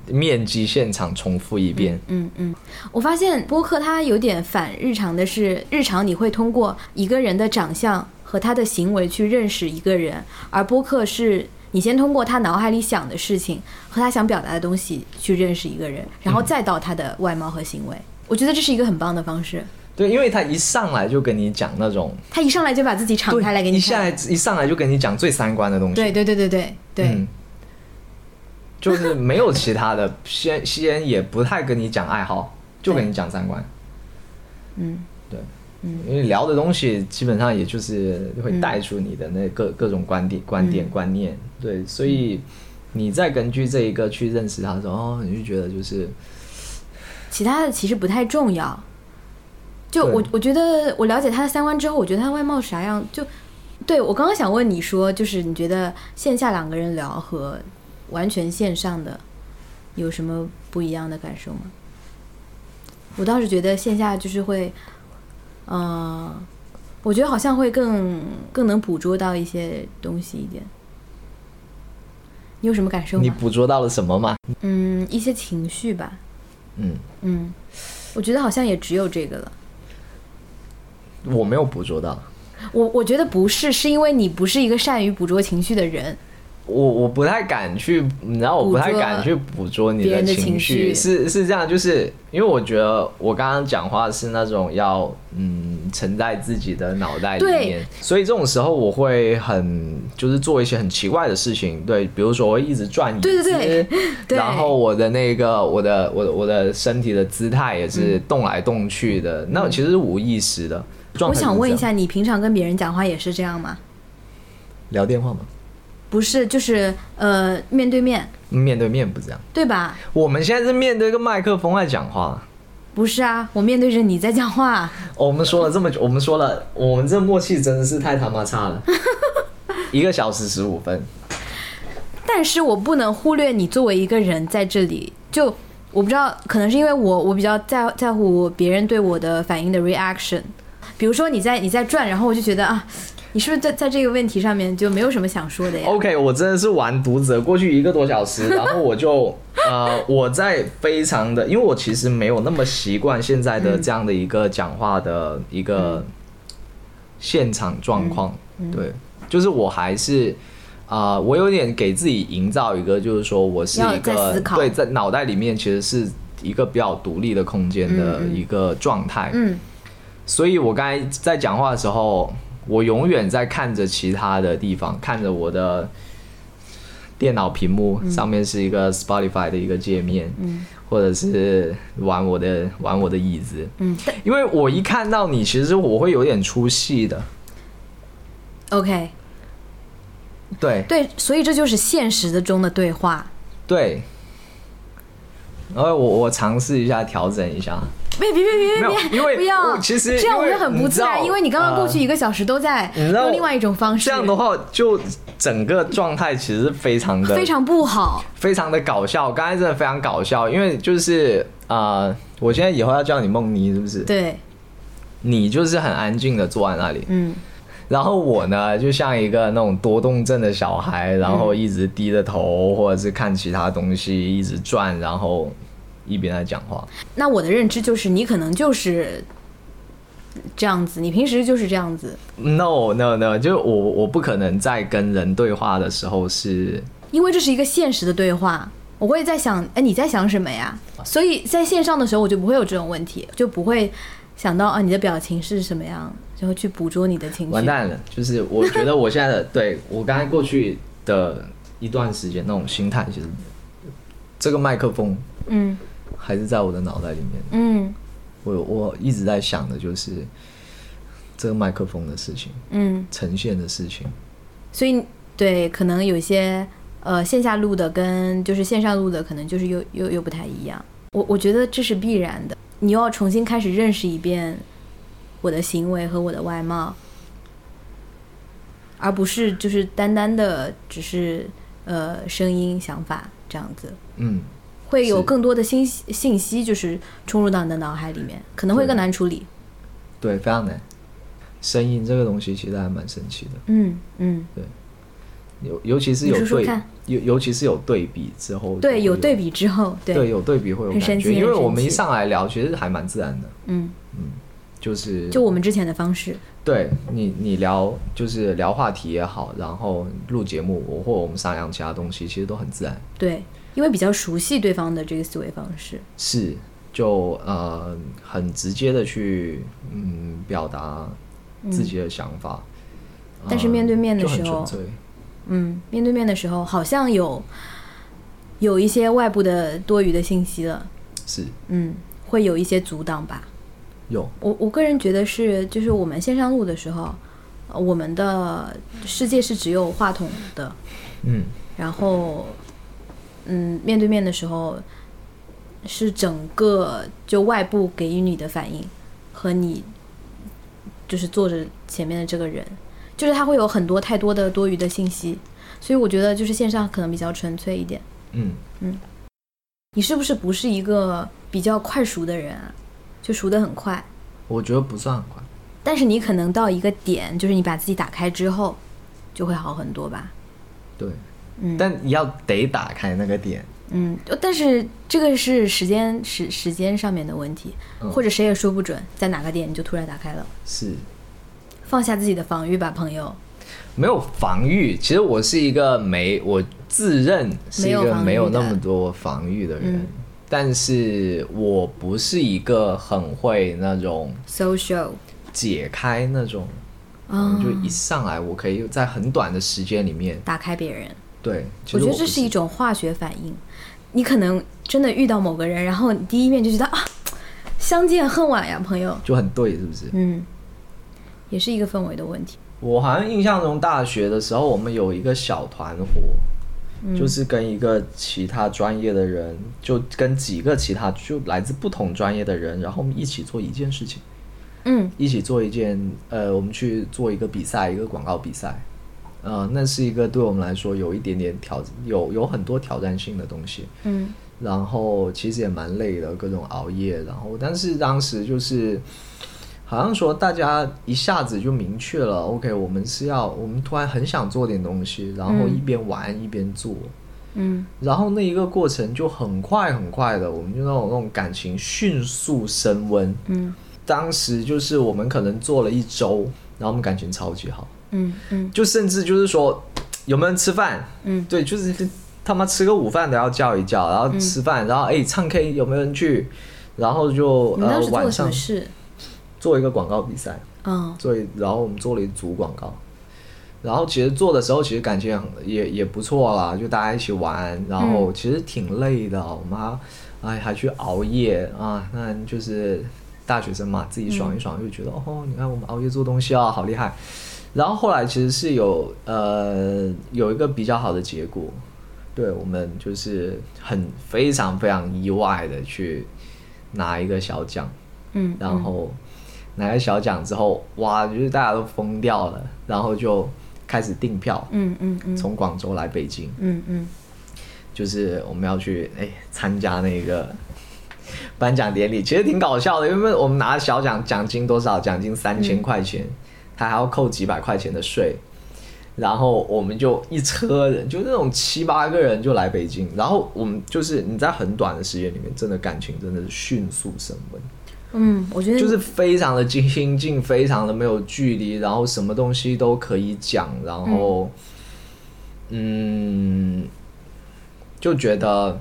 面基现场重复一遍。嗯嗯，我发现播客它有点反日常的是，日常你会通过一个人的长相和他的行为去认识一个人，而播客是你先通过他脑海里想的事情和他想表达的东西去认识一个人，然后再到他的外貌和行为。我觉得这是一个很棒的方式。对，因为他一上来就跟你讲那种，他一上来就把自己敞开来给你一下来。一上来就跟你讲最三观的东西。对对对对对对，嗯，就是没有其他的，先先也不太跟你讲爱好，就跟你讲三观。嗯。对，嗯。因为聊的东西基本上也就是会带出你的那各各种观点、观点、嗯。观念。对，所以你再根据这一个去认识他的时候，哦，你就觉得就是其他的其实不太重要。就我我觉得我了解他的三观之后，我觉得他外貌啥样，就对我刚刚想问你说，就是你觉得线下两个人聊和完全线上的有什么不一样的感受吗？我倒是觉得线下就是会，呃，我觉得好像会更更能捕捉到一些东西一点。你有什么感受你？捕捉到了什么吗？嗯，一些情绪吧。嗯，嗯，我觉得好像也只有这个了。我没有捕捉到。我我觉得不是，是因为你不是一个善于捕捉情绪的人。我我不太敢去，你知道，我不太敢去捕捉你的情情绪。是是这样，就是因为我觉得我刚刚讲话是那种要嗯沉在自己的脑袋里面，所以这种时候我会很就是做一些很奇怪的事情，对，比如说我会一直转椅子，对对对。对。然后我的那个我的我的我的身体的姿态也是动来动去的，那其实是无意识的。我想问一下，你平常跟别人讲话也是这样吗？聊电话吗？不是，就是呃面对面，面对面不这样，对吧？我们现在是面对一个麦克风在讲话。不是啊，我面对着你在讲话。哦我们说了这么久，我们说了，我们这默契真的是太他妈差了，一个小时十五分。但是我不能忽略你作为一个人在这里，就我不知道，可能是因为我我比较在在乎别人对我的反应的 reaction。比如说你在你在转，然后我就觉得啊，你是不是在在这个问题上面就没有什么想说的呀？OK，我真的是玩读者，过去一个多小时，然后我就 呃，我在非常的，因为我其实没有那么习惯现在的这样的一个讲话的一个现场状况，对，就是我还是。啊、我有点给自己营造一个，就是说我是一个对，在脑袋里面其实是一个比较独立的空间的一个状态。嗯所以我刚才在讲话的时候，我永远在看着其他的地方，看着我的电脑屏幕上面是一个 Spotify 的一个界面，嗯。或者是玩我的玩我的椅子，嗯因为我一看到你，其实我会有点出戏的，，OK，对。对，所以这就是现实的中的对话。对。然后我我尝试一下调整一下，别别别别别，因为不要，其实这样我因为会很不自然，因为你刚刚过去呃一个小时都在用另外一种方式，这样的话，就整个状态其实非常的非常不好。非常的搞笑。刚才真的非常搞笑，因为就是啊、呃我现在以后要叫你梦妮，是不是？对，你就是很安静的坐在那里，嗯，然后我呢，就像一个那种多动症的小孩，然后一直低着头，或者是看其他东西，一直转，然后一边在讲话。那我的认知就是你可能就是这样子，你平时就是这样子，No No No，就我我不可能在跟人对话的时候是因为这是一个现实的对话。我会在想，哎，你在想什么呀？所以在线上的时候，我就不会有这种问题，就不会想到啊你的表情是什么样，然后去捕捉你的情绪。完蛋了。就是我觉得我现在的对 我刚才过去的一段时间那种心态，其实这个麦克风嗯还是在我的脑袋里面。嗯我我一直在想的就是这个麦克风的事情，嗯，呈现的事情。所以对，可能有些呃线下录的跟就是线上录的，可能就是又又又不太一样。我我觉得这是必然的，你又要重新开始认识一遍我的行为和我的外貌，而不是就是单单的只是呃声音想法这样子。嗯，会有更多的信息信息，就是冲入到你的脑海里面，可能会更难处理。对，非常难。声音这个东西其实还蛮神奇的，嗯嗯，对。尤尤其是有对尤尤其是有对比之后，对，有对比，之后，对，对有对比会有很感觉，神奇。因为我们一上来聊，其实还蛮自然的，嗯，就是就我们之前的方式，对你你聊就是聊话题也好，然后录节目，我或我们商量其他东西，其实都很自然，对，因为比较熟悉对方的这个思维方式，是就呃很直接的去嗯表达自己的想法，但是面对面的时候嗯，面对面的时候好像有有一些外部的多余的信息了，是。嗯，会有一些阻挡吧。有。我我个人觉得是，就是我们线上录的时候，呃我们的世界是只有话筒的，嗯。然后，嗯，面对面的时候，是整个就外部给予你的反应和你就是坐着前面的这个人，就是他会有很多太多的多余的信息，所以我觉得就是线上可能比较纯粹一点。嗯嗯你是不是不是一个比较快熟的人啊？就熟的很快，我觉得不算很快。但是你可能到一个点，就是你把自己打开之后，就会好很多吧。对，嗯。但你要得打开那个点，嗯，但是这个是时间时时间上面的问题，嗯。或者谁也说不准在哪个点你就突然打开了。是。放下自己的防御吧，朋友。没有防御。其实我是一个没，我自认是一个没有那么多防御的人，嗯。但是我不是一个很会那种 social 解开那种，嗯、就一上来我可以在很短的时间里面，打开别人，对，其我觉得这是一种化学反应。你可能真的遇到某个人，然后你第一面就觉得啊，相见恨晚呀，朋友。就很对，是不是？嗯，也是一个氛围的问题。我好像印象中大学的时候，我们有一个小团伙，嗯就是跟一个其他专业的人，就跟几个其他就来自不同专业的人，然后我们一起做一件事情，嗯一起做一件呃，我们去做一个比赛，一个广告比赛，呃，那是一个对我们来说有一点点挑，有有很多挑战性的东西，嗯。然后其实也蛮累的，各种熬夜，然后但是当时就是好像说大家一下子就明确了，OK，我们是要我们突然很想做点东西，然后嗯。一边玩一边做，嗯。然后那一个过程就很快很快的，我们就那种那种感情迅速升温。嗯。当时就是我们可能做了一周，然后我们感情超级好，嗯嗯。就甚至就是说有没有人吃饭，嗯。对，就是他妈吃个午饭都要叫一叫，然后吃饭，然后哎唱 K 有没有人去？然后就呃晚上？做一个广告比赛，嗯。做一然后我们做了一组广告，然后其实做的时候其实感情很也也不错啦，就大家一起玩，然后其实挺累的，我们还哎还去熬夜啊，那就是大学生嘛，自己爽一爽就觉得、哦，你看我们熬夜做东西啊，好厉害。然后后来其实是有呃有一个比较好的结果，对我们就是很非常非常意外的去拿一个小奖，嗯，然后拿了小奖之后，哇，就是大家都疯掉了，然后就开始订票，嗯嗯嗯。从广州来北京，嗯嗯。就是我们要去哎参加那个 颁奖典礼，其实挺搞笑的，因为我们拿小奖奖金多少？奖金三千块钱，他还要扣几百块钱的税。然后我们就一车人，就那种七八个人就来北京，然后我们就是你在很短的时间里面，真的感情真的是迅速升温。嗯，我觉得就是非常的亲近，非常的没有距离，然后什么东西都可以讲，然后，嗯，就觉得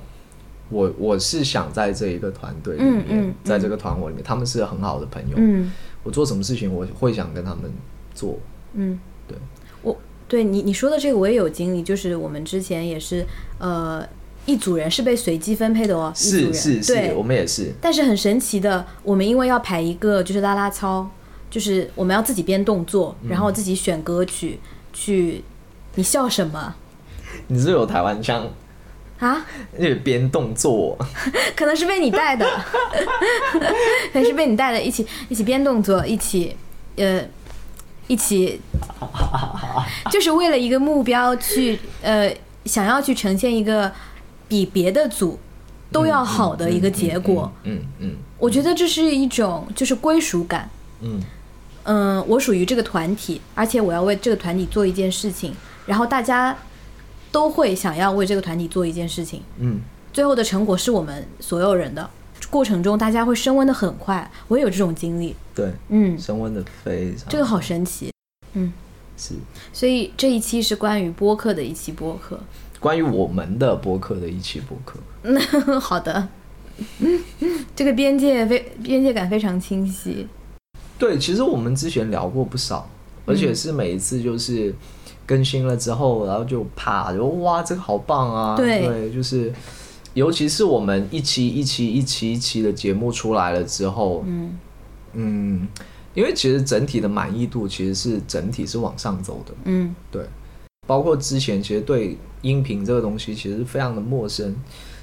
我我是想在这一个团队里面，嗯嗯在这个团伙里面，他们是很好的朋友，嗯我做什么事情我会想跟他们做，嗯，对，我对你你说的这个我也有经历，就是我们之前也是呃一组人是被随机分配的哦，是人是是对，，我们也是，但是很神奇的，我们因为要排一个就是拉拉操，就是我们要自己编动作，然后自己选歌曲去。你笑什么？你是有台湾腔，啊？那边动作，可能是被你带的，可能是被你带的，一起一起编动作，一起呃一起，就是为了一个目标去呃想要去呈现一个比别的组都要好的一个结果。嗯嗯我觉得这是一种就是归属感。嗯嗯，我属于这个团体，而且我要为这个团体做一件事情，然后大家都会想要为这个团体做一件事情，嗯，最后的成果是我们所有人的。过程中大家会升温的很快，我也有这种经历。对，嗯，升温的非常，这个好神奇。嗯是所以这一期是关于播客的一期播客。关于我们的播客的一期播客。好的，嗯 这个边界非边界感非常清晰。对，其实我们之前聊过不少，而且是每一次就是更新了之后，然后就啪，就哇，这个好棒啊！对。就是尤其是我们一期一期一期一期的节目出来了之后，嗯。嗯，因为其实整体的满意度其实是整体是往上走的，嗯。对，包括之前其实对音频这个东西其实非常的陌生，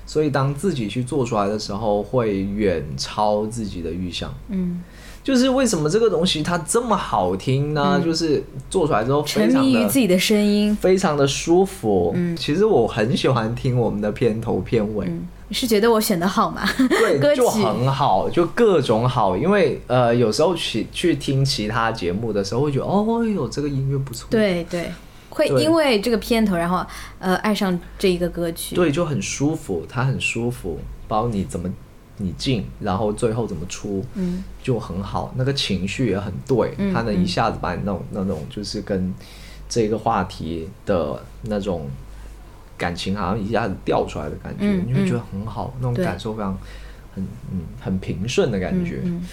所以当自己去做出来的时候，会远超自己的预想。嗯，就是为什么这个东西它这么好听呢？就是做出来之后非沉常的迷于自己的声音。非常的舒服。嗯其实我很喜欢听我们的片头片尾，是觉得我选的好吗？对，曲就很好，就各种好。因为呃，有时候去去听其他节目的时候，会觉得哦哟，这个音乐不错，对对，会因为这个片头，然后呃爱上这一个歌曲。对，就很舒服，它很舒服，包你怎么你进，然后最后怎么出，嗯。就很好，那个情绪也很对，嗯它能一下子把你那种那种就是跟这个话题的那种感情好像一下子掉出来的感觉，嗯你会觉得很好，那种感受非常很嗯很平顺的感觉。嗯。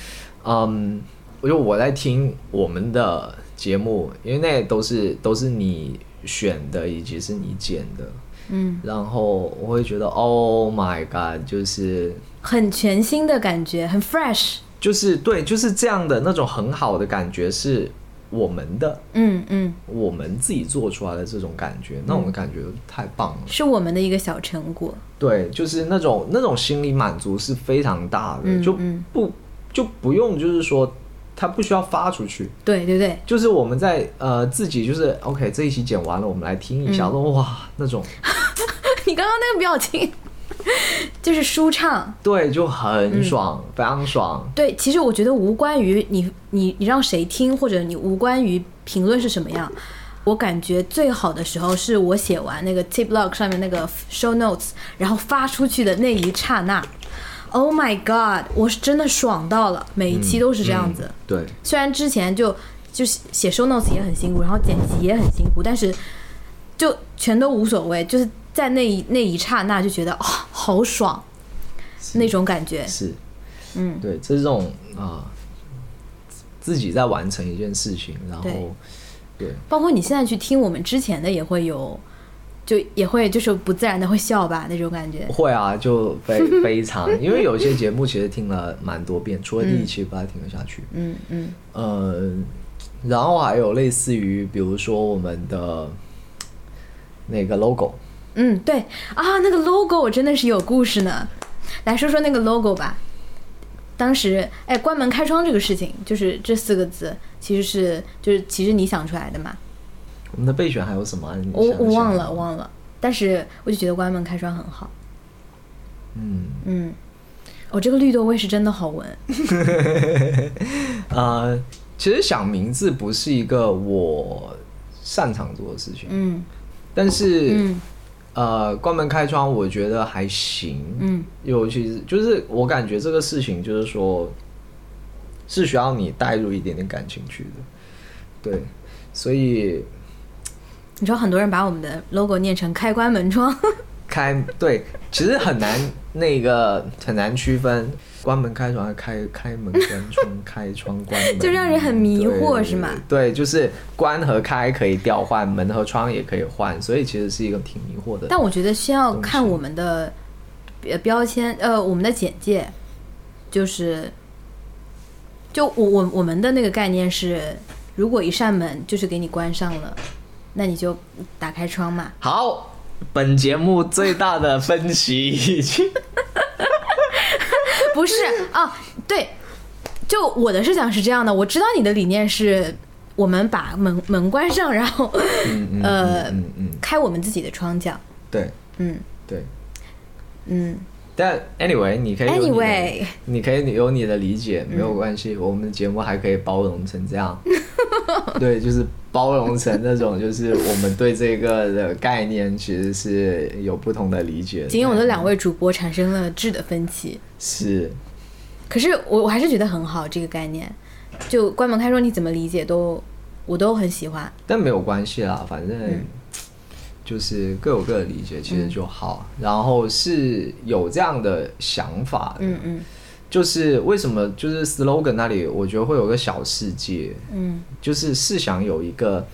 嗯，我就我在听我们的节目，因为那都是都是你选的，以及是你剪的，嗯，然后我会觉得 Oh my God，就是很全新的感觉，很 fresh。就是对，就是这样的那种很好的感觉是我们的，嗯嗯，我们自己做出来的这种感觉，那我们感觉太棒了。是我们的一个小成果。对，就是那种那种心理满足是非常大的，嗯就嗯不就不用就是说它不需要发出去，对对对，就是我们在呃自己就是 OK 这一期剪完了，我们来听一下，嗯哇那种 你刚刚那个表情 就是舒畅。对就嗯很爽，非常爽。对，其实我觉得无关于你你你让谁听，或者你无关于评论是什么样。我感觉最好的时候是我写完那个 tip log 上面那个 show notes，然后发出去的那一刹那。Oh my god！我是真的爽到了，每一期都是这样子。嗯对，虽然之前就就写 show notes 也很辛苦，然后剪辑也很辛苦，但是就全都无所谓，就是在那一那一刹那就觉得哦，好爽，那种感觉。是，嗯，对，这是这种啊、自己在完成一件事情，然后对。对。包括你现在去听我们之前的，也会有，就也会就是不自然的会笑吧那种感觉。会啊，就非 非常，因为有一些节目其实听了蛮多遍，除了第一期不太听得下去。嗯嗯。呃，然后还有类似于，比如说我们的那个 logo，嗯，对啊，那个 logo 真的是有故事呢。来说说那个 logo 吧。当时哎，关门开窗这个事情，就是这四个字，其实是就是其实你想出来的嘛。我们的备选还有什么我我忘了，忘了。但是我就觉得关门开窗很好。嗯，嗯，我、这个绿豆味是真的好闻。呃，其实想名字不是一个我擅长做的事情，嗯但是、嗯呃，关门开窗我觉得还行，嗯。尤其是就是我感觉这个事情就是说，是需要你带入一点点感情去的，对，所以你知道很多人把我们的 logo 念成开关门窗，开对，其实很难那个很难区分关门开窗、开开门关窗、开窗关门，就让人很迷惑是吗对，就是关和开可以调换，门和窗也可以换，所以其实是一个挺迷惑的。但我觉得先要看我们的呃标签，呃，我们的简介，就是，就我我我们的那个概念是，如果一扇门就是给你关上了，那你就打开窗嘛。好，本节目最大的分歧。已 经不是啊，对，就我的设想是这样的，我知道你的理念是我们把门门关上，然后嗯嗯。呃开我们自己的窗角。对。嗯。对。嗯但 anyway，你可以，anyway，你可以有你的理解，没嗯有关系。我们的节目还可以包容成这样，对，就是包容成那种，就是我们对这个的概念其实是有不同的理解的。仅有的两位主播产生了质的分歧。是，可是我我还是觉得很好这个概念，就关门开说你怎么理解都我都很喜欢。但没有关系啦，反正嗯就是各有各的理解，其实就好。然后是有这样的想法的，嗯嗯。就是为什么就是 slogan 那里，我觉得会有个小世界，嗯。就是是想有一个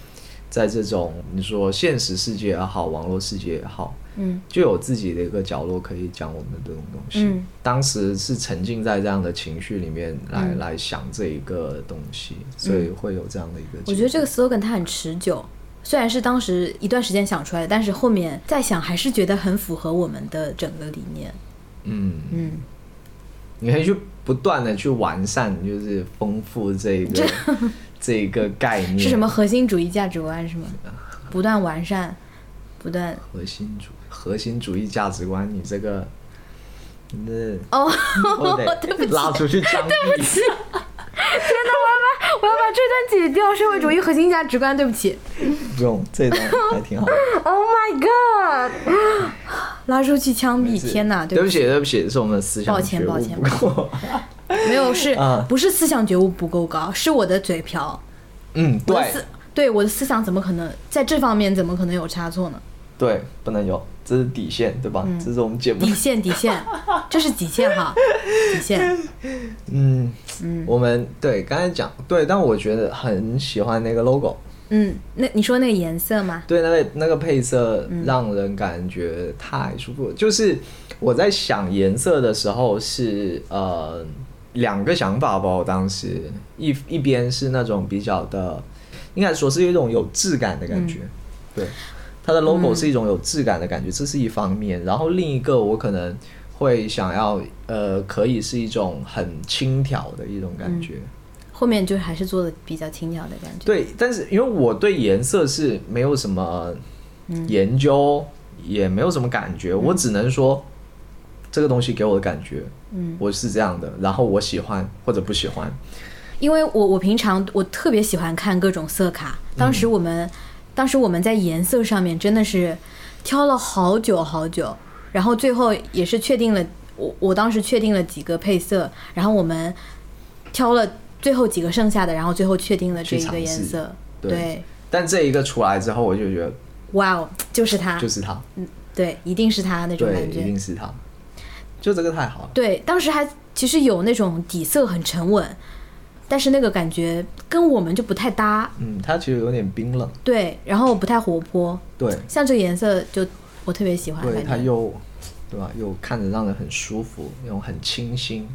在这种你说现实世界也好，网络世界也好，嗯。就有自己的一个角落可以讲我们的这种东西。嗯。当时是沉浸在这样的情绪里面来、嗯。来想这一个东西，所以会有这样的一个。我觉得这个 slogan 它很持久，虽然是当时一段时间想出来的，但是后面再想还是觉得很符合我们的整个理念。嗯，嗯，你可以去不断的去完善，就是丰富这个 这一个概念是什么核心主义价值观是吗？不断完善，不断核心主核心主义价值观？你这个。你这 哦，我得 拉出去枪毙！我要把这段剪掉。社会主义核心价值观，对不起。不用，这段还挺好。Oh my god！拉出去枪毙！天哪，对不起，对不起，是我们的思想抱歉抱歉。没有是、啊不是思想觉悟不够高，是我的嘴瓢。嗯，对对我的思想怎么可能在这方面怎么可能有差错呢？对，不能有，这是底线，对吧？嗯。这是我们节目底线底线，这是底线哈，底线。嗯嗯。我们对刚才讲对，但我觉得很喜欢那个 logo，嗯，那你说那个颜色吗？对那个那个配色嗯。让人感觉太舒服。了。就是我在想颜色的时候是呃两个想法吧，我当时。一一边是那种比较的，应该说是一种有质感的感觉，嗯。对，它的 logo 是一种有质感的感觉，这是一方面。然后另一个我可能会想要呃，可以是一种很轻佻的一种感觉。后面就还是做的比较轻佻的感觉。对，但是因为我对颜色是没有什么研究，也没有什么感觉，我只能说这个东西给我的感觉，嗯，我是这样的，然后我喜欢或者不喜欢，因为我我平常我特别喜欢看各种色卡，当时我们、当时我们在颜色上面真的是挑了好久好久，然后最后也是确定了，我我当时确定了几个配色，然后我们挑了最后几个剩下的，然后最后确定了这一个颜色，对。对，但这一个出来之后，我就觉得哇哦，就是它，就是它，嗯对，一定是它那种，感觉，一定是它，就这个太好了。对，当时还其实有那种底色很沉稳，但是那个感觉跟我们就不太搭，嗯，它其实有点冰冷，对，然后不太活泼。对，像这个颜色就我特别喜欢，对，它又对吧？又看着让人很舒服，那种很清新、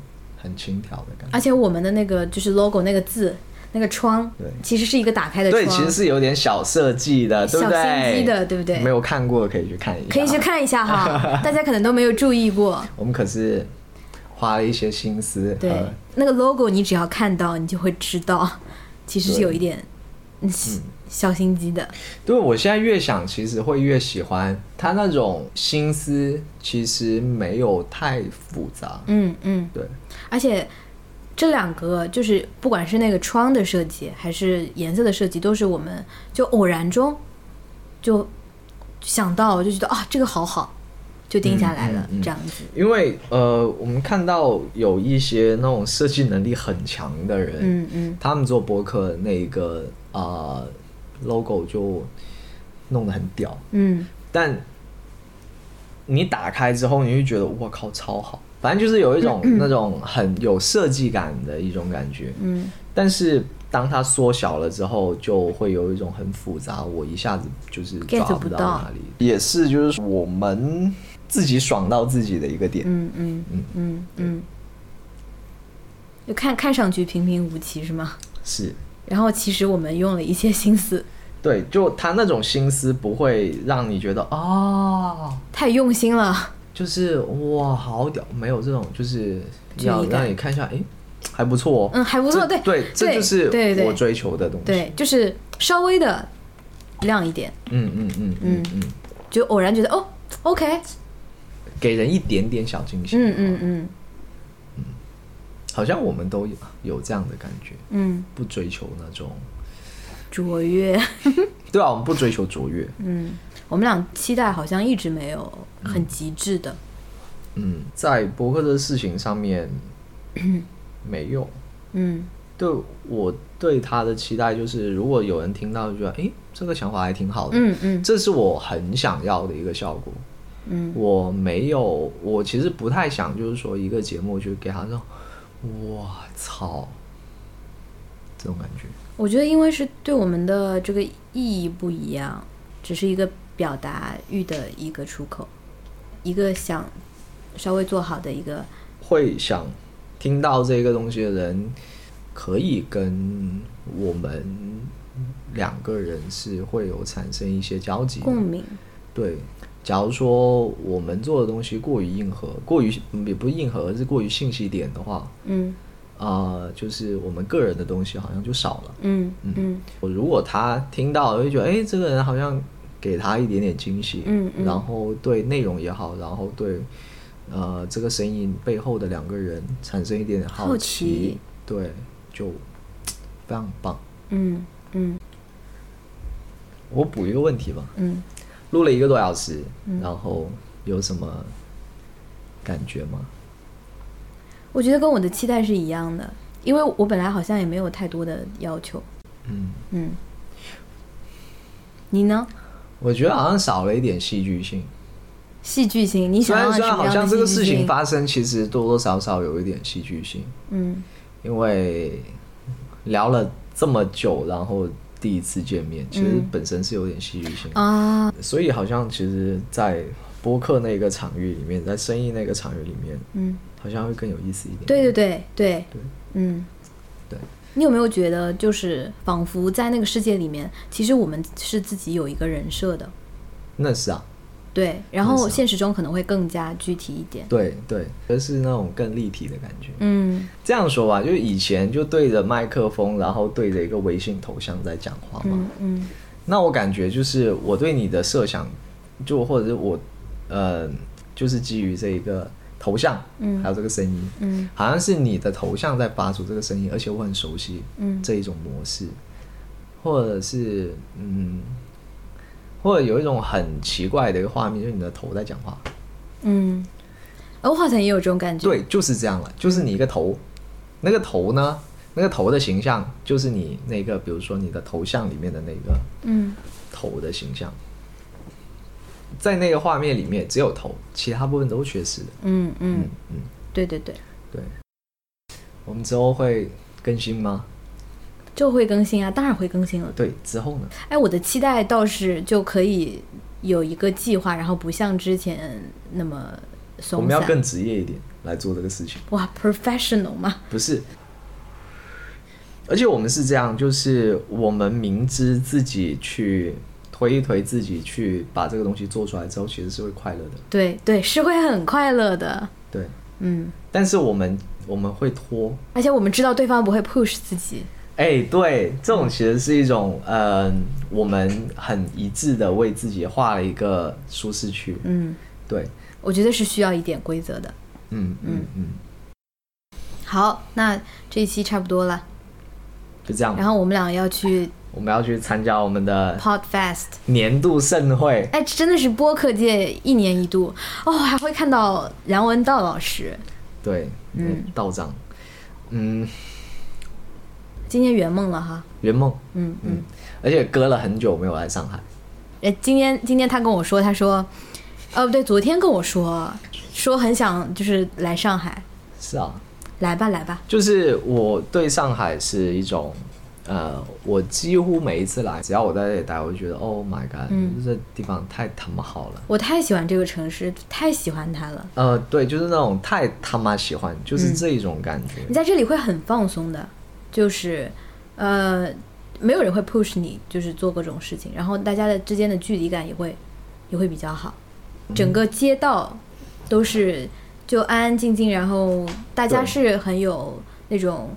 很轻佻的感觉。而且我们的那个就是 logo 那个字，那个窗，对其实是一个打开的窗，对，其实是有点小设计的，对不小？心机的对不对没有看过的可以去看一下，可以去。看一下哈，大家可能都没有注意过。我们可是花了一些心思对和，那个 logo 你只要看到，你就会知道，其实是有一点嗯小心机的。对我现在越想，其实会越喜欢他那种心思，其实没有太复杂。嗯嗯，对，而且这两个就是不管是那个窗的设计还是颜色的设计，都是我们就偶然中就想到，就觉得啊这个好好，就定下来了、嗯嗯嗯。这样子。因为呃，我们看到有一些那种设计能力很强的人，嗯嗯。他们做博客那个啊、logo 就弄得很屌，嗯。但你打开之后，你会觉得我靠超好，反正就是有一种那种很有设计感的一种感觉。嗯。但是当它缩小了之后，就会有一种很复杂，我一下子就是 Get 抓不到。哪里。也是就是我们自己爽到自己的一个点。嗯嗯嗯嗯嗯，就看看上去平平无奇是吗？是，然后其实我们用了一些心思，对，就他那种心思不会让你觉得哦。太用心了。就是哇，好屌！没有这种，就是要让你看一下，哎，还不错哦。嗯还不错对这对，这就是我追求的东西。，对，就是稍微的亮一点，嗯嗯嗯嗯嗯，就偶然觉得哦，OK，给人一点点小惊喜。嗯嗯嗯好像我们都有有这样的感觉，嗯，不追求那种，卓越。对啊，我们不追求卓越。嗯，我们俩期待好像一直没有很极致的。嗯，在博客的事情上面 没有。嗯对我对他的期待就是，如果有人听到就觉得，哎，这个想法还挺好的，嗯嗯这是我很想要的一个效果。嗯我没有，我其实不太想，就是说一个节目就给他那种，我操，这种感觉。我觉得因为是对我们的这个意义不一样，只是一个表达欲的一个出口，一个想稍微做好的一个，会想听到这个东西的人，可以跟我们两个人是会有产生一些交集共鸣。对，假如说我们做的东西过于硬核，过于嗯也不是硬核，而是过于信息点的话，嗯。啊、就是我们个人的东西好像就少了。嗯嗯。我如果他听到，会觉得哎，这个人好像给他一点点惊喜，嗯嗯。然后对内容也好，然后对呃这个声音背后的两个人产生一点点好好奇。对，就非常棒。嗯嗯。我补一个问题吧，嗯，录了一个多小时，然后有什么感觉吗？我觉得跟我的期待是一样的，因为我本来好像也没有太多的要求。嗯，嗯，你呢？我觉得好像少了一点戏剧性。戏剧性，你虽然虽然好像这个？事情发生，其实多多少少有一点戏剧性。嗯因为聊了这么久，然后第一次见面，其实嗯。本身是有点戏剧性，啊，所以好像其实，在播客那个场域里面，在生意那个场域里面，嗯，好像会更有意思一点。对对对对。对，嗯，对。你有没有觉得，就是仿佛在那个世界里面，其实我们是自己有一个人设的，那是啊，对，然后现实中可能会更加具体一点。对对，而是那种更立体的感觉。嗯。这样说吧，就以前就对着麦克风，然后对着一个微信头像在讲话嘛。嗯嗯。那我感觉就是我对你的设想，就或者是我，呃，就是基于这一个头像，嗯。还有这个声音，嗯。好像是你的头像在发出这个声音，而且我很熟悉嗯。这一种模式，或者是嗯，或者有一种很奇怪的一个画面，就是你的头在讲话，嗯，我好像也有这种感觉。对，就是这样了，就是你一个头，那个头呢，那个头的形象就是你那个，比如说你的头像里面的那个嗯头的形象，在那个画面里面只有头，其他部分都缺失的。嗯嗯嗯，嗯，对对对，对。我们之后会更新吗？就会更新啊，当然会更新了。对，之后呢？哎，我的期待倒是就可以有一个计划，然后不像之前那么松散。我们要更职业一点来做这个事情，哇，professional 嘛，不是。而且我们是这样，就是我们明知自己去推一推自己，去把这个东西做出来之后，其实是会快乐的。对对，是会很快乐的。对，嗯，但是我们我们会拖。而且我们知道对方不会 push 自己，哎、对，这种其实是一种，嗯、我们很一致的为自己画了一个舒适区。嗯，对，我觉得是需要一点规则的。嗯嗯嗯，好，那这一期差不多了，就这样。然后我们俩要去我们要去参加我们的 Podfest，年度盛会。哎，真的是播客界一年一度。哦，还会看到梁文道老师，对，嗯，道长，嗯，今天圆梦了哈，圆梦，嗯嗯。而且隔了很久没有来上海。哎，今天今天他跟我说，他说，哦不对，昨天跟我说，说很想就是来上海，是啊，来吧来吧，就是我对上海是一种，呃，我几乎每一次来，只要我在这里待，我就觉得，Oh my god，、嗯这地方太他妈好了。我太喜欢这个城市，太喜欢它了。呃，对，就是那种太他妈喜欢，就是这一种感觉。你在这里会很放松的，就是呃，没有人会 push 你，就是做各种事情，然后大家的之间的距离感也会也会比较好，整个街道都是就安安静静，然后大家是很有那种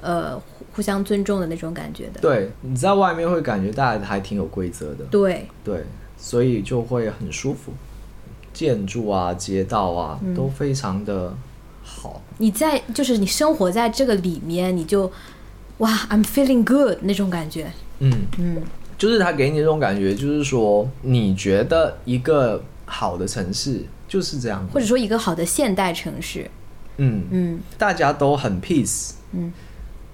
呃互互相尊重的那种感觉的。对，你在外面会感觉大家还挺有规则的，对，对，所以就会很舒服。建筑啊、街道啊，嗯都非常的好。你在就是你生活在这个里面，你就哇，I'm feeling good 那种感觉。嗯，嗯。就是他给你那种感觉，就是说，你觉得一个好的城市就是这样，或者说一个好的现代城市，嗯。嗯。大家都很 peace，嗯，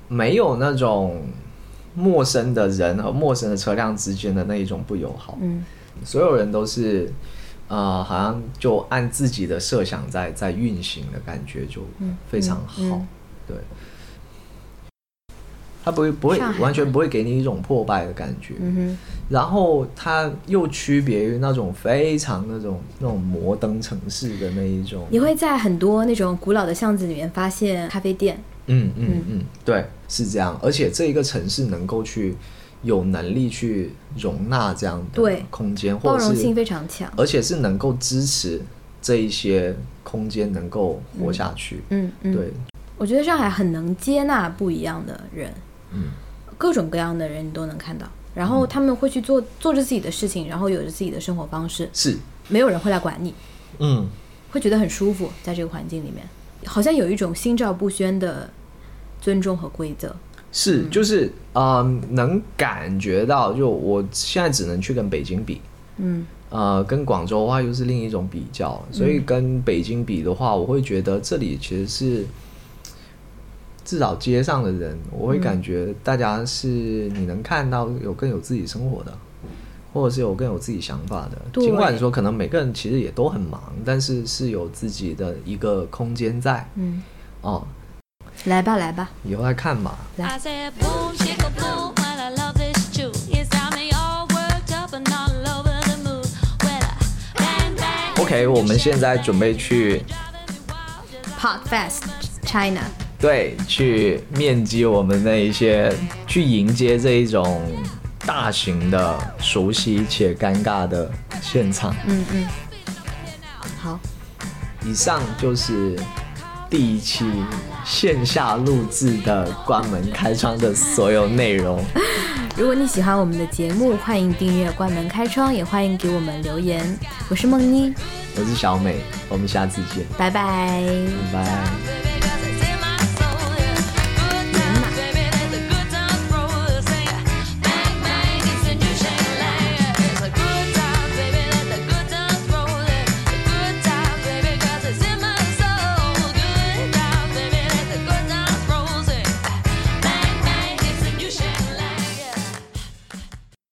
没有那种陌生的人和陌生的车辆之间的那一种不友好，嗯。所有人都是，呃，好像就按自己的设想在在运行的感觉，就非常好，嗯。嗯对。他不会不会完全不会给你一种破败的感觉，然后它又区别于那种非常那种那种摩登城市的那一种，你会在很多那种古老的巷子里面发现咖啡店。嗯嗯嗯，对，是这样。而且这一个城市能够去有能力去容纳这样的空间，或者包容性非常强。而且是能够支持这一些空间能够活下去。嗯嗯，对，我觉得上海很能接纳不一样的人，嗯，各种各样的人你都能看到。然后他们会去做做着自己的事情，然后有着自己的生活方式，是，没有人会来管你，嗯，会觉得很舒服，在这个环境里面，好像有一种心照不宣的尊重和规则。是，就是啊、呃能感觉到，就我现在只能去跟北京比，嗯。呃，跟广州的话又是另一种比较，所以跟北京比的话，我会觉得这里其实是至少街上的人，我会感觉大家是你能看到有更有自己生活的，或者是有更有自己想法的。尽管说可能每个人其实也都很忙，但是是有自己的一个空间在。哦，来吧来吧，以后再看吧。OK，我们现在准备去 Podfest China。对，去面基我们那一些，去迎接这一种大型的、熟悉且尴尬的现场。嗯嗯，好，以上就是第一期线下录制的关门开窗的所有内容。如果你喜欢我们的节目，欢迎订阅《关门开窗》，也欢迎给我们留言。我是梦妮，我是小美，我们下次见，拜拜。拜拜。